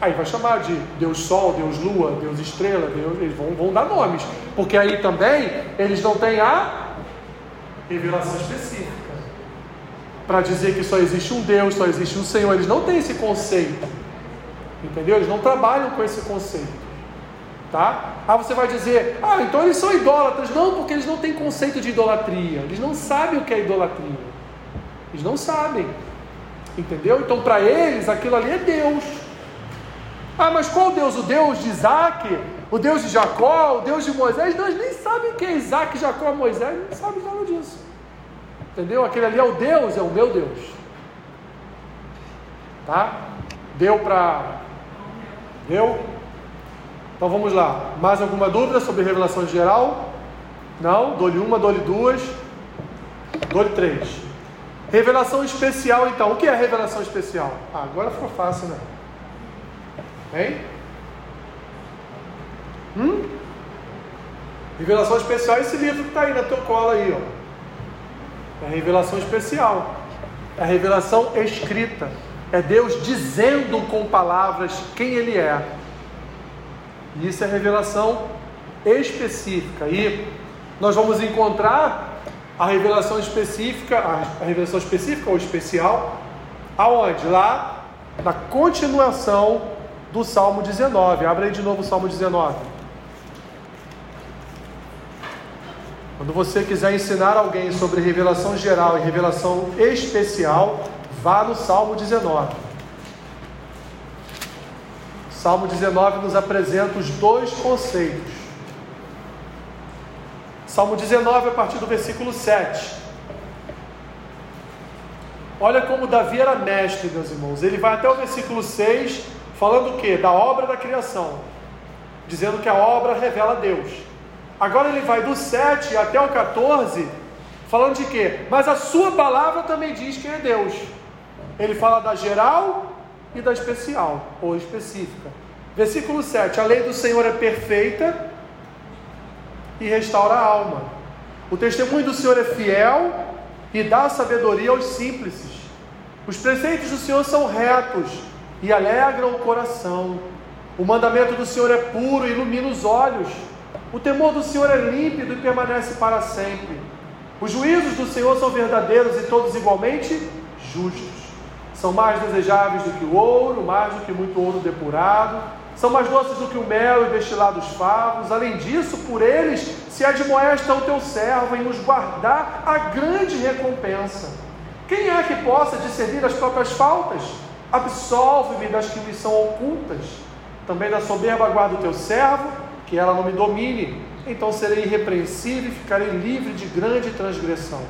Aí vai chamar de Deus Sol, Deus Lua, Deus Estrela, Deus, eles vão, vão dar nomes, porque aí também eles não têm a revelação específica para dizer que só existe um Deus, só existe um Senhor. Eles não têm esse conceito, entendeu? Eles não trabalham com esse conceito. Tá? Ah, você vai dizer, ah, então eles são idólatras. Não, porque eles não têm conceito de idolatria. Eles não sabem o que é idolatria. Eles não sabem. Entendeu? Então, para eles, aquilo ali é Deus. Ah, mas qual Deus? O Deus de Isaac? O Deus de Jacó? O Deus de Moisés? Não, eles nem sabem quem é Isaac, Jacó, Moisés. Não sabem nada disso. Entendeu? Aquele ali é o Deus, é o meu Deus. Tá? Deu para. Deu? Então vamos lá. Mais alguma dúvida sobre revelação geral? Não? Dou-lhe uma, dou-lhe duas, dou-lhe três. Revelação especial, então. O que é revelação especial? Ah, agora ficou fácil, né? Hein? Hum? Revelação especial é esse livro que está aí na tua cola aí, ó. É revelação especial. É revelação escrita. É Deus dizendo com palavras quem Ele é. E isso é revelação específica. E nós vamos encontrar a revelação específica, a revelação específica ou especial, aonde? Lá na continuação do Salmo 19. Abre aí de novo o Salmo 19. Quando você quiser ensinar alguém sobre revelação geral e revelação especial, vá no Salmo 19. Salmo 19 nos apresenta os dois conceitos. Salmo 19, a partir do versículo 7. Olha como Davi era mestre, meus irmãos. Ele vai até o versículo 6, falando o que? Da obra da criação, dizendo que a obra revela Deus. Agora ele vai do 7 até o 14, falando de quê? Mas a sua palavra também diz quem é Deus. Ele fala da geral e da especial ou específica. Versículo 7: A lei do Senhor é perfeita e restaura a alma. O testemunho do Senhor é fiel e dá sabedoria aos simples. Os preceitos do Senhor são retos e alegram o coração. O mandamento do Senhor é puro e ilumina os olhos. O temor do Senhor é límpido e permanece para sempre. Os juízos do Senhor são verdadeiros e todos igualmente justos. São mais desejáveis do que o ouro, mais do que muito ouro depurado são mais doces do que o mel e destilados favos. Além disso, por eles se admoesta o teu servo em nos guardar a grande recompensa. Quem é que possa discernir as próprias faltas? Absolve-me das que me são ocultas. Também da soberba guarda o teu servo, que ela não me domine. Então serei irrepreensível e ficarei livre de grande transgressão.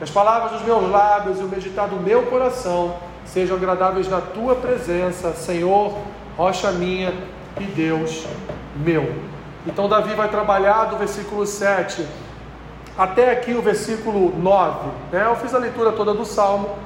As palavras dos meus lábios e o meditar do meu coração sejam agradáveis na tua presença, Senhor rocha minha e Deus meu. Então Davi vai trabalhar do versículo 7 até aqui o versículo 9. Né? Eu fiz a leitura toda do Salmo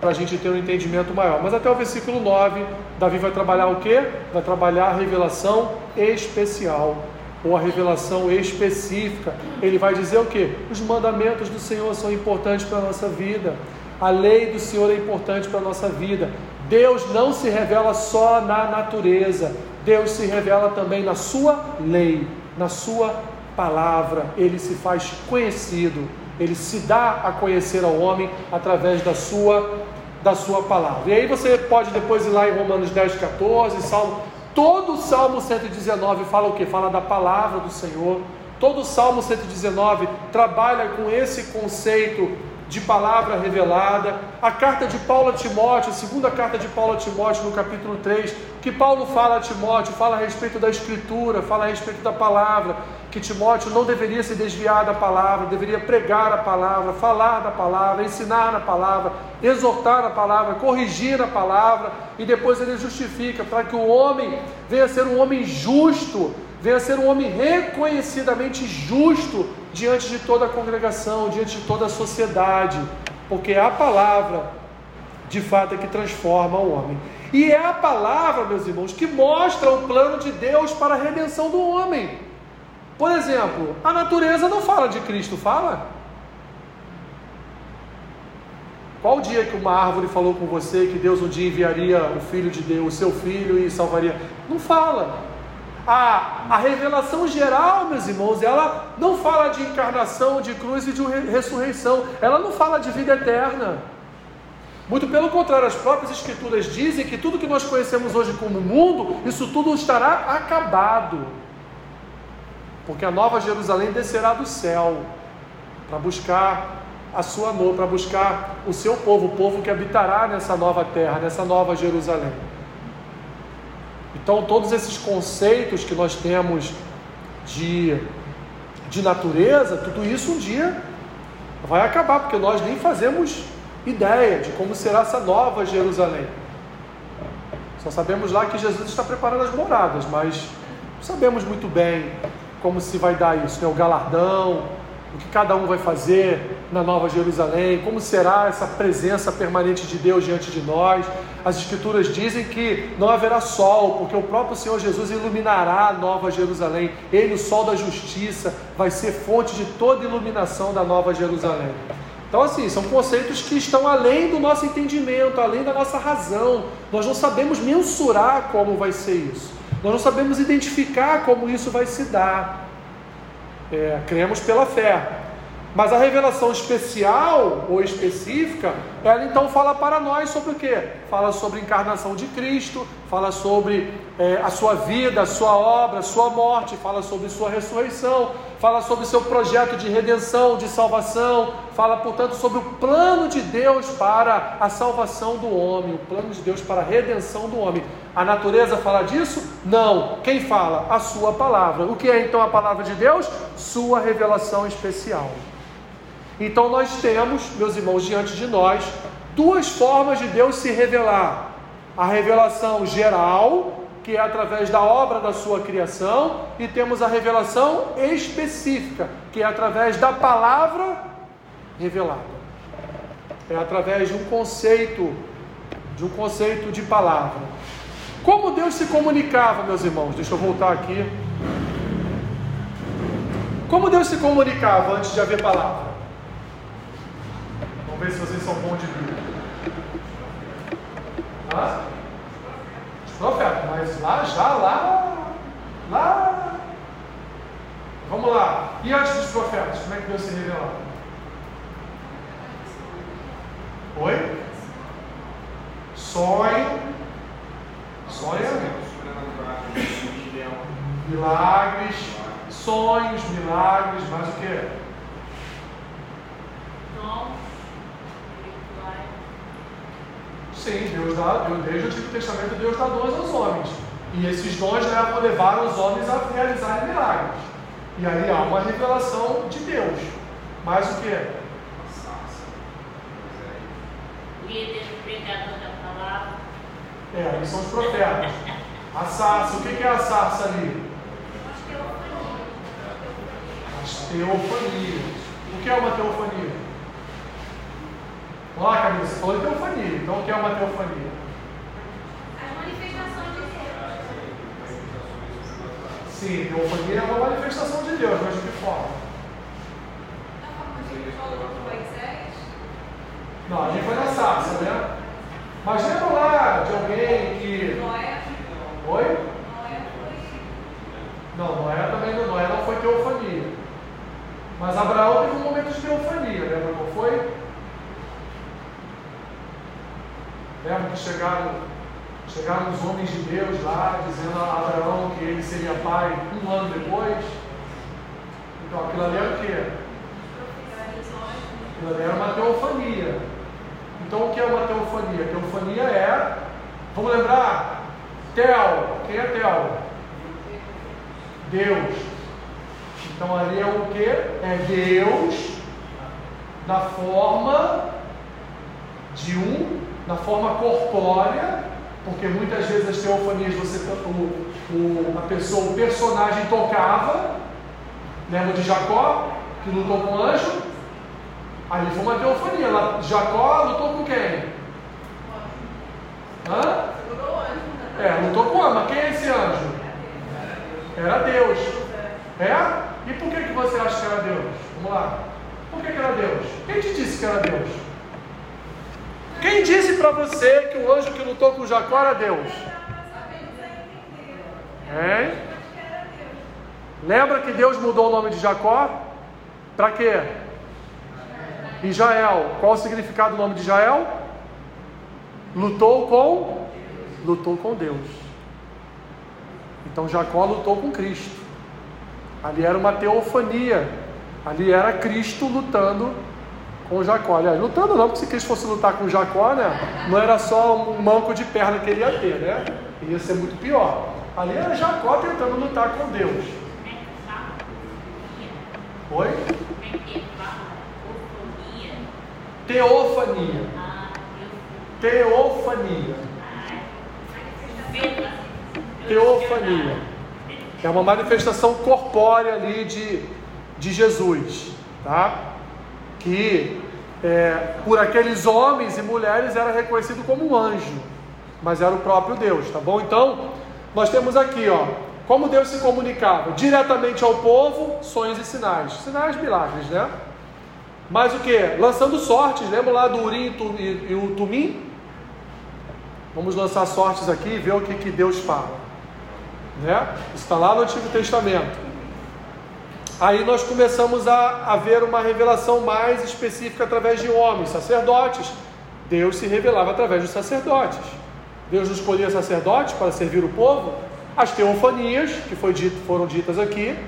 para a gente ter um entendimento maior. Mas até o versículo 9, Davi vai trabalhar o que? Vai trabalhar a revelação especial ou a revelação específica. Ele vai dizer o que? Os mandamentos do Senhor são importantes para a nossa vida. A lei do Senhor é importante para a nossa vida. Deus não se revela só na natureza, Deus se revela também na sua lei, na sua palavra. Ele se faz conhecido, ele se dá a conhecer ao homem através da sua da sua palavra. E aí você pode depois ir lá em Romanos 10, 14, Salmo, todo o Salmo 119 fala o que? Fala da palavra do Senhor. Todo o Salmo 119 trabalha com esse conceito de palavra revelada. A carta de Paulo a Timóteo, a segunda carta de Paulo a Timóteo, no capítulo 3, que Paulo fala a Timóteo, fala a respeito da Escritura, fala a respeito da palavra, que Timóteo não deveria se desviar da palavra, deveria pregar a palavra, falar da palavra, ensinar na palavra, exortar a palavra, corrigir a palavra, e depois ele justifica para que o homem venha a ser um homem justo, venha a ser um homem reconhecidamente justo diante de toda a congregação, diante de toda a sociedade, Porque a palavra, de fato, é que transforma o homem. E é a palavra, meus irmãos, que mostra o plano de Deus para a redenção do homem. Por exemplo, a natureza não fala de Cristo, fala? Qual o dia que uma árvore falou com você que Deus um dia enviaria o Filho de Deus, o seu filho, e salvaria? Não fala. A, a revelação geral, meus irmãos, ela não fala de encarnação, de cruz e de ressurreição. Ela não fala de vida eterna. Muito pelo contrário, as próprias Escrituras dizem que tudo que nós conhecemos hoje como mundo, isso tudo estará acabado. Porque a nova Jerusalém descerá do céu para buscar a sua noiva, para buscar o seu povo, o povo que habitará nessa nova terra, nessa nova Jerusalém. Então, todos esses conceitos que nós temos de, de natureza, tudo isso um dia vai acabar, porque nós nem fazemos ideia de como será essa nova Jerusalém. Só sabemos lá que Jesus está preparando as moradas, mas não sabemos muito bem como se vai dar isso, né? o galardão, o que cada um vai fazer na Nova Jerusalém, como será essa presença permanente de Deus diante de nós. As Escrituras dizem que não haverá sol, porque o próprio Senhor Jesus iluminará a Nova Jerusalém. Ele, o sol da justiça, vai ser fonte de toda iluminação da Nova Jerusalém. Então, assim, são conceitos que estão além do nosso entendimento, além da nossa razão. Nós não sabemos mensurar como vai ser isso. Nós não sabemos identificar como isso vai se dar. É, cremos pela fé. Mas a revelação especial ou específica, ela então fala para nós sobre o que? Fala sobre a encarnação de Cristo, fala sobre é, a sua vida, a sua obra, a sua morte, fala sobre sua ressurreição, fala sobre seu projeto de redenção, de salvação, fala, portanto, sobre o plano de Deus para a salvação do homem, o plano de Deus para a redenção do homem. A natureza fala disso? Não. Quem fala? A sua palavra. O que é então a palavra de Deus? Sua revelação especial. Então nós temos, meus irmãos, diante de nós, duas formas de Deus se revelar: a revelação geral, que é através da obra da sua criação, e temos a revelação específica, que é através da palavra revelada. É através de um conceito, de um conceito de palavra. Como Deus se comunicava, meus irmãos? Deixa eu voltar aqui. Como Deus se comunicava antes de haver palavra? Ver se vocês são bons de Bíblia. Ah? Os profetas, mas lá, já lá, lá. Vamos lá. E antes dos profetas, como é que Deus se revelava? Oi? Sonho. Sonho. Milagres. Sonhos, milagres, mais o que? Sim, Deus dá, desde o Antigo Testamento, Deus dá dons aos homens. E esses dons levam, levaram os homens a realizarem milagres. E aí há uma revelação de Deus. Mas o que? Líder, pregador da palavra. É, ali são os profetas. A sarça, o que é a sarça ali? As teofanias. O que é uma teofania? Vamos lá, Camila, você falou de teofania. Então, o que é uma teofania? A manifestação de Deus. Sim, teofania é uma manifestação de Deus, mas de que forma? Não, a gente foi na sarça, né? Mas lembra lá de alguém que. Noé. Oi? Noé foi. Não, Noé também não. Noé não foi teofania. Mas Abraão teve um momento de teofania, lembra qual foi? Que chegaram, chegaram os homens de Deus lá, dizendo a Abraão que ele seria pai um ano depois? Então aquilo ali era o quê? Aquilo ali era uma teofania. Então o que é uma teofania? Teofania é, vamos lembrar? Tel, quem é Tel? Deus. Então ali é o que? É Deus na forma de um na forma corpórea, porque muitas vezes as teofanias você o, o, a pessoa, o personagem tocava, lembra de Jacó, que lutou com o anjo? Ali foi uma teofania. Jacó lutou com quem? Hã? É, lutou com o mas quem é esse anjo? Era Deus. É? E por que, que você acha que era Deus? Vamos lá. Por que, que era Deus? Quem te disse que era Deus? Quem disse para você que o anjo que lutou com Jacó era Deus? Hein? Lembra que Deus mudou o nome de Jacó? Para quê? Israel. Qual o significado do nome de Israel? Lutou com lutou com Deus. Então Jacó lutou com Cristo. Ali era uma teofania. Ali era Cristo lutando com Jacó. Aliás, lutando não, porque se Cristo fosse lutar com Jacó, né? Não era só um manco de perna que ele ia ter, né? Ia ser muito pior. Ali era Jacó tentando lutar com Deus. Oi? Teofania. Teofania. Teofania. É uma manifestação corpórea ali de, de Jesus, tá? Que é, por aqueles homens e mulheres era reconhecido como um anjo, mas era o próprio Deus, tá bom? Então, nós temos aqui, ó, como Deus se comunicava diretamente ao povo, sonhos e sinais, sinais, milagres, né? Mas o que? Lançando sortes, lembra lá do Urim e, o Tumim? Vamos lançar sortes aqui e ver o que, que Deus fala. Né? Está lá no Antigo Testamento. Aí nós começamos a, a ver uma revelação mais específica através de homens, sacerdotes. Deus se revelava através dos sacerdotes. Deus não escolhia sacerdotes para servir o povo. As teofanias, que foi dito, foram ditas aqui.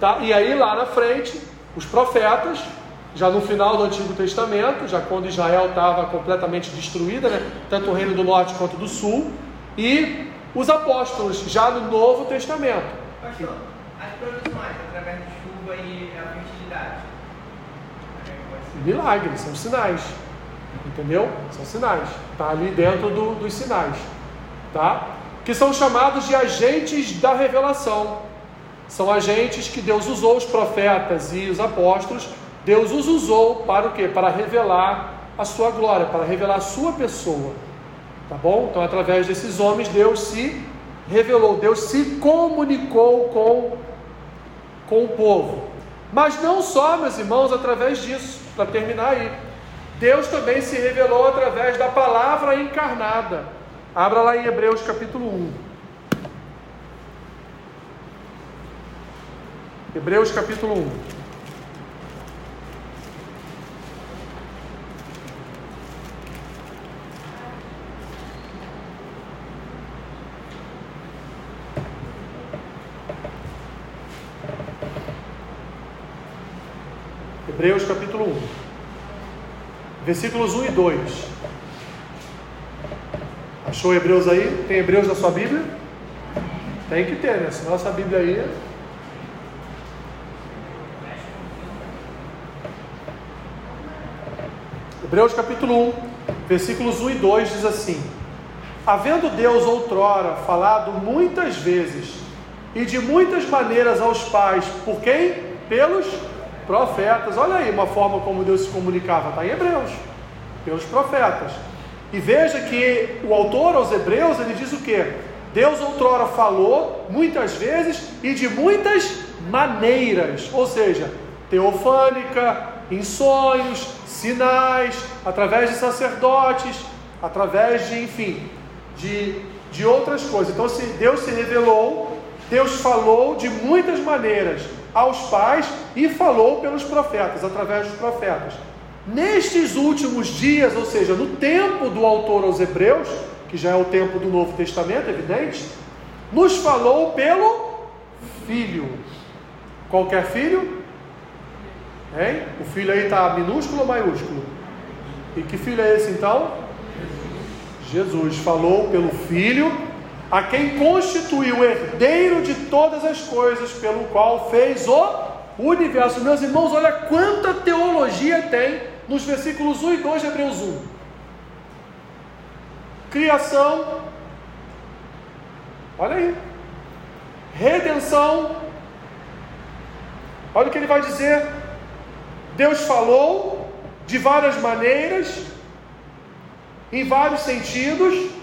Tá? E aí lá na frente, os profetas, já no final do Antigo Testamento, já quando Israel estava completamente destruída, né? tanto o reino do norte quanto do sul, e os apóstolos, já no Novo Testamento. Pastor, as produções e a fertilidade. Milagres, são sinais. Entendeu? São sinais. Está ali dentro do, dos sinais. Tá? Que são chamados de agentes da revelação. São agentes que Deus usou, os profetas e os apóstolos, Deus os usou para o quê? Para revelar a sua glória, para revelar a sua pessoa. Tá bom? Então, através desses homens, Deus se revelou, Deus se comunicou com, com o povo. Mas não só, meus irmãos, através disso, para terminar aí. Deus também se revelou através da palavra encarnada. Abra lá em Hebreus capítulo 1. Hebreus capítulo 1. Hebreus capítulo 1, versículos 1 e 2. Achou Hebreus aí? Tem Hebreus na sua Bíblia? Tem que ter, né? Senão essa Bíblia aí. Hebreus capítulo 1, versículos 1 e 2 diz assim: Havendo Deus outrora falado muitas vezes e de muitas maneiras aos pais, por quem? Pelos profetas. Olha aí uma forma como Deus se comunicava, está em Hebreus, pelos profetas. E veja que o autor aos Hebreus ele diz o que? Deus outrora falou muitas vezes e de muitas maneiras, ou seja, teofânica, em sonhos, sinais, através de sacerdotes, através de, enfim, de, de outras coisas. Então, se Deus se revelou, Deus falou de muitas maneiras aos pais e falou pelos profetas, através dos profetas. Nestes últimos dias, ou seja, no tempo do autor aos Hebreus, que já é o tempo do Novo Testamento, evidente, nos falou pelo Filho. Qualquer filho? Hein? O filho aí está minúsculo ou maiúsculo? E que filho é esse então? Jesus falou pelo Filho a quem constituiu o herdeiro de todas as coisas, pelo qual fez o universo. Meus irmãos, olha quanta teologia tem nos versículos 1 e 2 de Hebreus 1. Criação, olha aí, redenção, olha o que ele vai dizer. Deus falou de várias maneiras, em vários sentidos,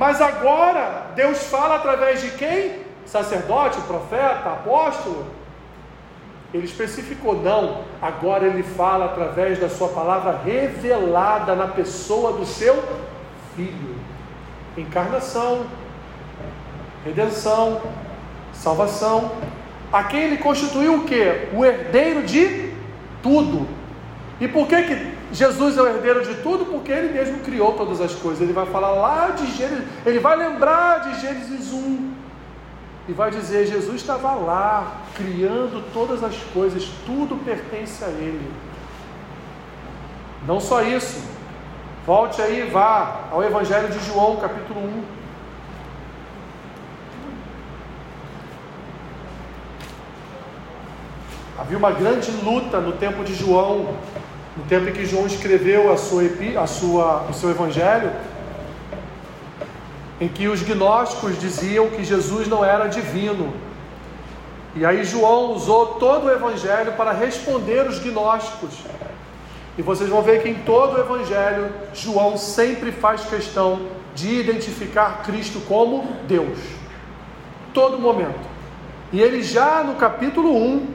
mas agora Deus fala através de quem? Sacerdote, profeta, apóstolo? Ele especificou, não, agora ele fala através da sua palavra revelada na pessoa do seu filho. Encarnação, redenção, salvação. A quem ele constituiu o que? O herdeiro de tudo. E por que, que Jesus é o herdeiro de tudo? Porque ele mesmo criou todas as coisas. Ele vai falar lá de Gênesis, ele vai lembrar de Gênesis 1 e vai dizer: Jesus estava lá, criando todas as coisas, tudo pertence a Ele. Não só isso, volte aí, vá ao Evangelho de João, capítulo 1. Havia uma grande luta no tempo de João, no tempo em que João escreveu a sua, a sua, o seu Evangelho em que os gnósticos diziam que Jesus não era divino. E aí João usou todo o evangelho para responder os gnósticos. E vocês vão ver que em todo o evangelho João sempre faz questão de identificar Cristo como Deus. Todo momento. E ele já no capítulo 1,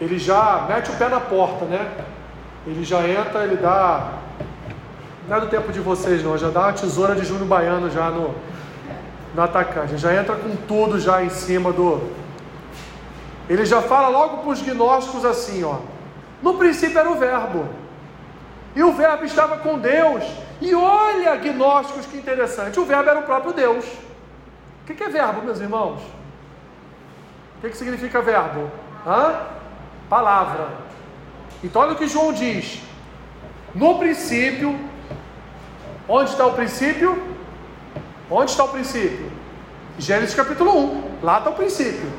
ele já mete o pé na porta, né? Ele já entra, ele dá não é do tempo de vocês, não. Já dá uma tesoura de Júnior Baiano já no, no atacante. Já entra com tudo já em cima do. Ele já fala logo para os gnósticos assim, ó. No princípio era o verbo. E o verbo estava com Deus. E olha, gnósticos, que interessante. O verbo era o próprio Deus. O que é verbo, meus irmãos? O que, significa verbo? Hã? Palavra. Então olha o que João diz. No princípio Onde está o princípio? Onde está o princípio? Gênesis capítulo 1. Lá está o princípio.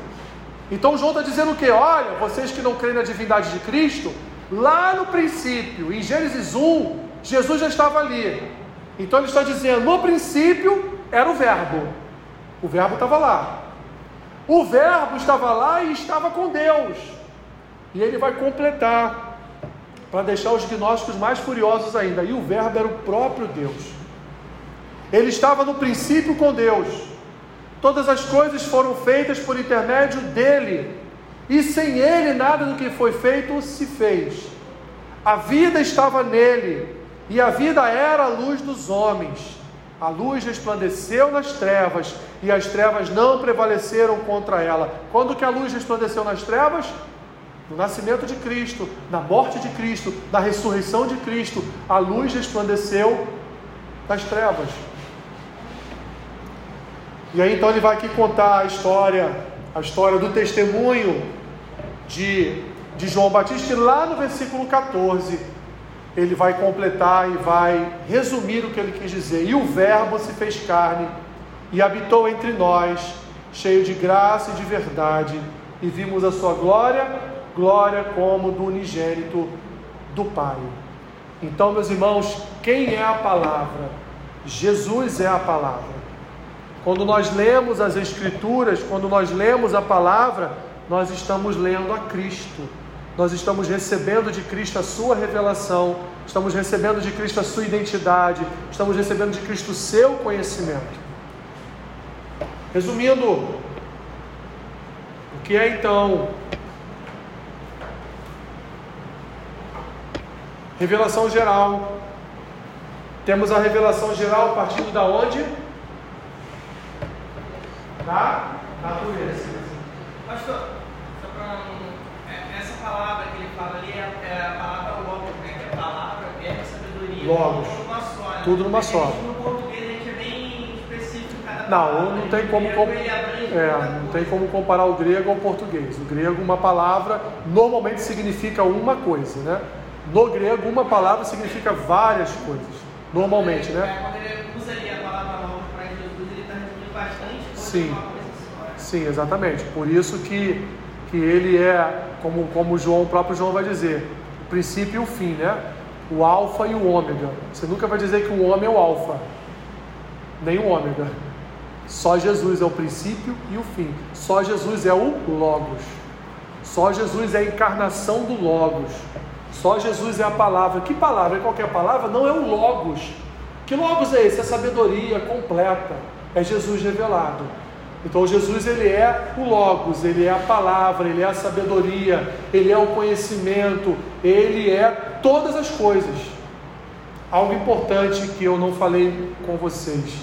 Então João está dizendo o que? Olha, vocês que não creem na divindade de Cristo, lá no princípio, em Gênesis 1, Jesus já estava ali. Então ele está dizendo, no princípio era o verbo. O verbo estava lá. O verbo estava lá e estava com Deus. E ele vai completar para deixar os gnósticos mais furiosos ainda. E o Verbo era o próprio Deus. Ele estava no princípio com Deus. Todas as coisas foram feitas por intermédio dele. E sem ele nada do que foi feito se fez. A vida estava nele, e a vida era a luz dos homens. A luz resplandeceu nas trevas, e as trevas não prevaleceram contra ela. Quando que a luz resplandeceu nas trevas? No nascimento de Cristo, na morte de Cristo, na ressurreição de Cristo, a luz resplandeceu nas trevas. E aí então ele vai aqui contar a história, a história do testemunho de, de João Batista, e lá no versículo 14 ele vai completar e vai resumir o que ele quis dizer. E o Verbo se fez carne e habitou entre nós, cheio de graça e de verdade, e vimos a sua glória glória como do unigênito do Pai. Então, meus irmãos, quem é a palavra? Jesus é a palavra. Quando nós lemos as Escrituras, quando nós lemos a palavra, nós estamos lendo a Cristo. Nós estamos recebendo de Cristo a sua revelação, estamos recebendo de Cristo a sua identidade, estamos recebendo de Cristo o seu conhecimento. Resumindo, o que é então Revelação geral. Temos a revelação geral partindo da onde? Da natureza. Pastor, só para é, essa palavra que ele fala ali é, é a palavra logos, né? Que é a palavra, é a sabedoria. Logos. Tudo numa só. Né? Tudo numa só. No português a gente é bem específico cada Não, palavra. não tem como, com, é, não tem como comparar o grego ao português. O grego, uma palavra normalmente significa uma coisa, né? No grego, uma palavra significa várias coisas, normalmente, né? É, quando ele usa ali a palavra nova para Jesus, ele está resumindo bastante Sim. Sim, exatamente. Por isso que, que ele é, como, como João, o próprio João vai dizer, o princípio e o fim, né? O alfa e o ômega. Você nunca vai dizer que o homem é o alfa, nem o ômega. Só Jesus é o princípio e o fim. Só Jesus é o Logos. Só Jesus é a encarnação do Logos. Só Jesus é a palavra. Que palavra? É qualquer palavra? Não é o Logos. Que Logos é esse? É sabedoria completa. É Jesus revelado. Então Jesus ele é o Logos, ele é a palavra, ele é a sabedoria, ele é o conhecimento, ele é todas as coisas. Algo importante que eu não falei com vocês.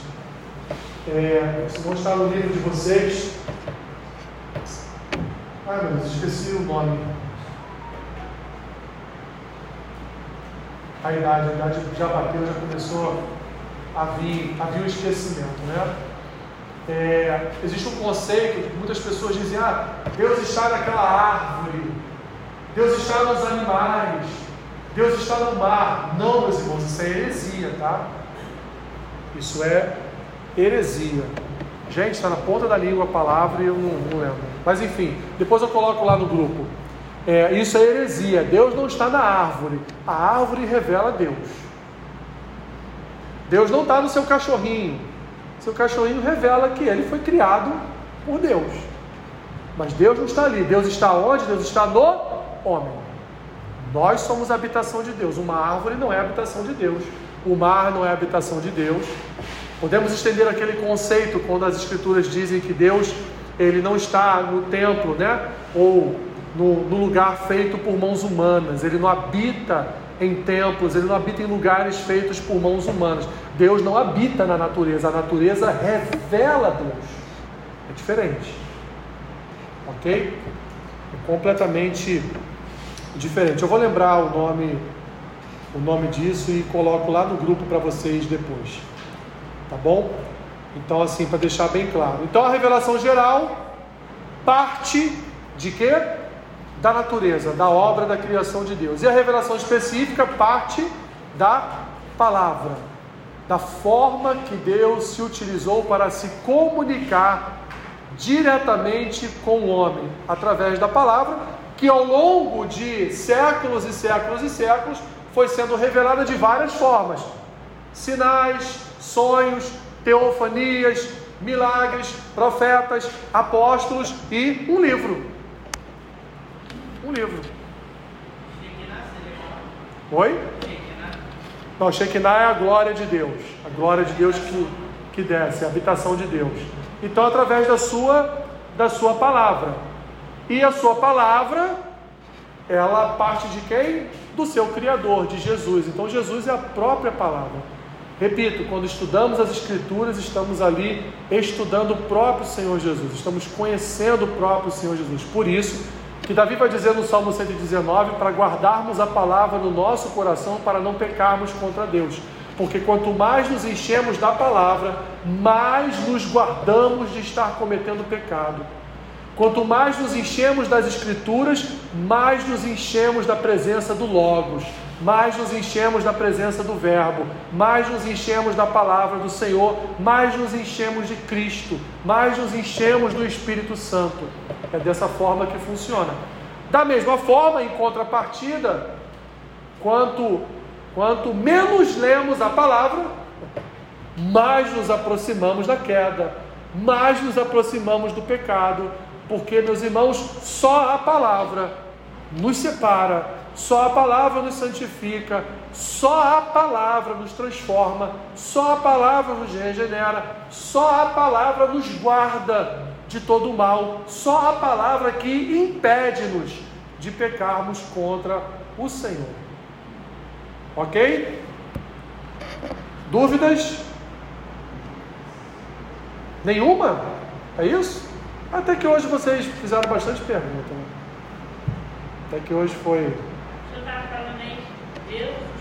É, se mostrar no livro de vocês. Ai meu Deus, esqueci o nome. A idade, a idade já bateu, já começou a vir, a vir o esquecimento, né? É, existe um conceito que muitas pessoas dizem: ah, Deus está naquela árvore, Deus está nos animais, Deus está no mar. Não, meus irmãos, isso é heresia, tá? Isso é heresia. Gente, está na ponta da língua a palavra e eu não, não lembro. Mas enfim, depois eu coloco lá no grupo. É, isso é heresia. Deus não está na árvore. A árvore revela Deus. Deus não está no seu cachorrinho seu cachorrinho revela que ele foi criado por Deus. Mas Deus não está ali. Deus está onde? Deus está no homem. Nós somos a habitação de Deus. Uma árvore não é a habitação de Deus. O mar não é a habitação de Deus. Podemos estender aquele conceito quando as escrituras dizem que Deus ele não está no templo, né? Ou no, no lugar feito por mãos humanas. Ele não habita em templos, ele não habita em lugares feitos por mãos humanas. Deus não habita na natureza, a natureza revela Deus. É diferente. Ok? É completamente diferente. Eu vou lembrar o nome, o nome disso e coloco lá no grupo para vocês depois. Tá bom? Então, assim, para deixar bem claro. Então, a revelação geral parte de quê? Da natureza, da obra da criação de Deus. E a revelação específica parte da palavra, da forma que Deus se utilizou para se comunicar diretamente com o homem, através da palavra, que ao longo de séculos e séculos e séculos foi sendo revelada de várias formas: sinais, sonhos, teofanias, milagres, profetas, apóstolos e um livro um livro. Oi? Não, Shekinah é a glória de Deus. A glória de Deus que, que desce, a habitação de Deus. Então, através da sua, da sua palavra. E a sua palavra, ela parte de quem? Do seu Criador, de Jesus. Então, Jesus é a própria palavra. Repito, quando estudamos as Escrituras, estamos ali estudando o próprio Senhor Jesus, estamos conhecendo o próprio Senhor Jesus. Por isso, que Davi vai dizer no Salmo 119 para guardarmos a palavra no nosso coração para não pecarmos contra Deus. Porque quanto mais nos enchemos da palavra, mais nos guardamos de estar cometendo pecado. Quanto mais nos enchemos das Escrituras, mais nos enchemos da presença do Logos, mais nos enchemos da presença do Verbo, mais nos enchemos da palavra do Senhor, mais nos enchemos de Cristo, mais nos enchemos do Espírito Santo. É dessa forma que funciona. Da mesma forma, em contrapartida, quanto, quanto menos lemos a palavra, mais nos aproximamos da queda, mais nos aproximamos do pecado, porque, meus irmãos, só a palavra nos separa, só a palavra nos santifica, só a palavra nos transforma, só a palavra nos regenera, só a palavra nos guarda de todo o mal, só a palavra que impede-nos de pecarmos contra o Senhor. Ok? Dúvidas? Nenhuma? É isso? Até que hoje vocês fizeram bastante pergunta. Né? Até que hoje foi Deus.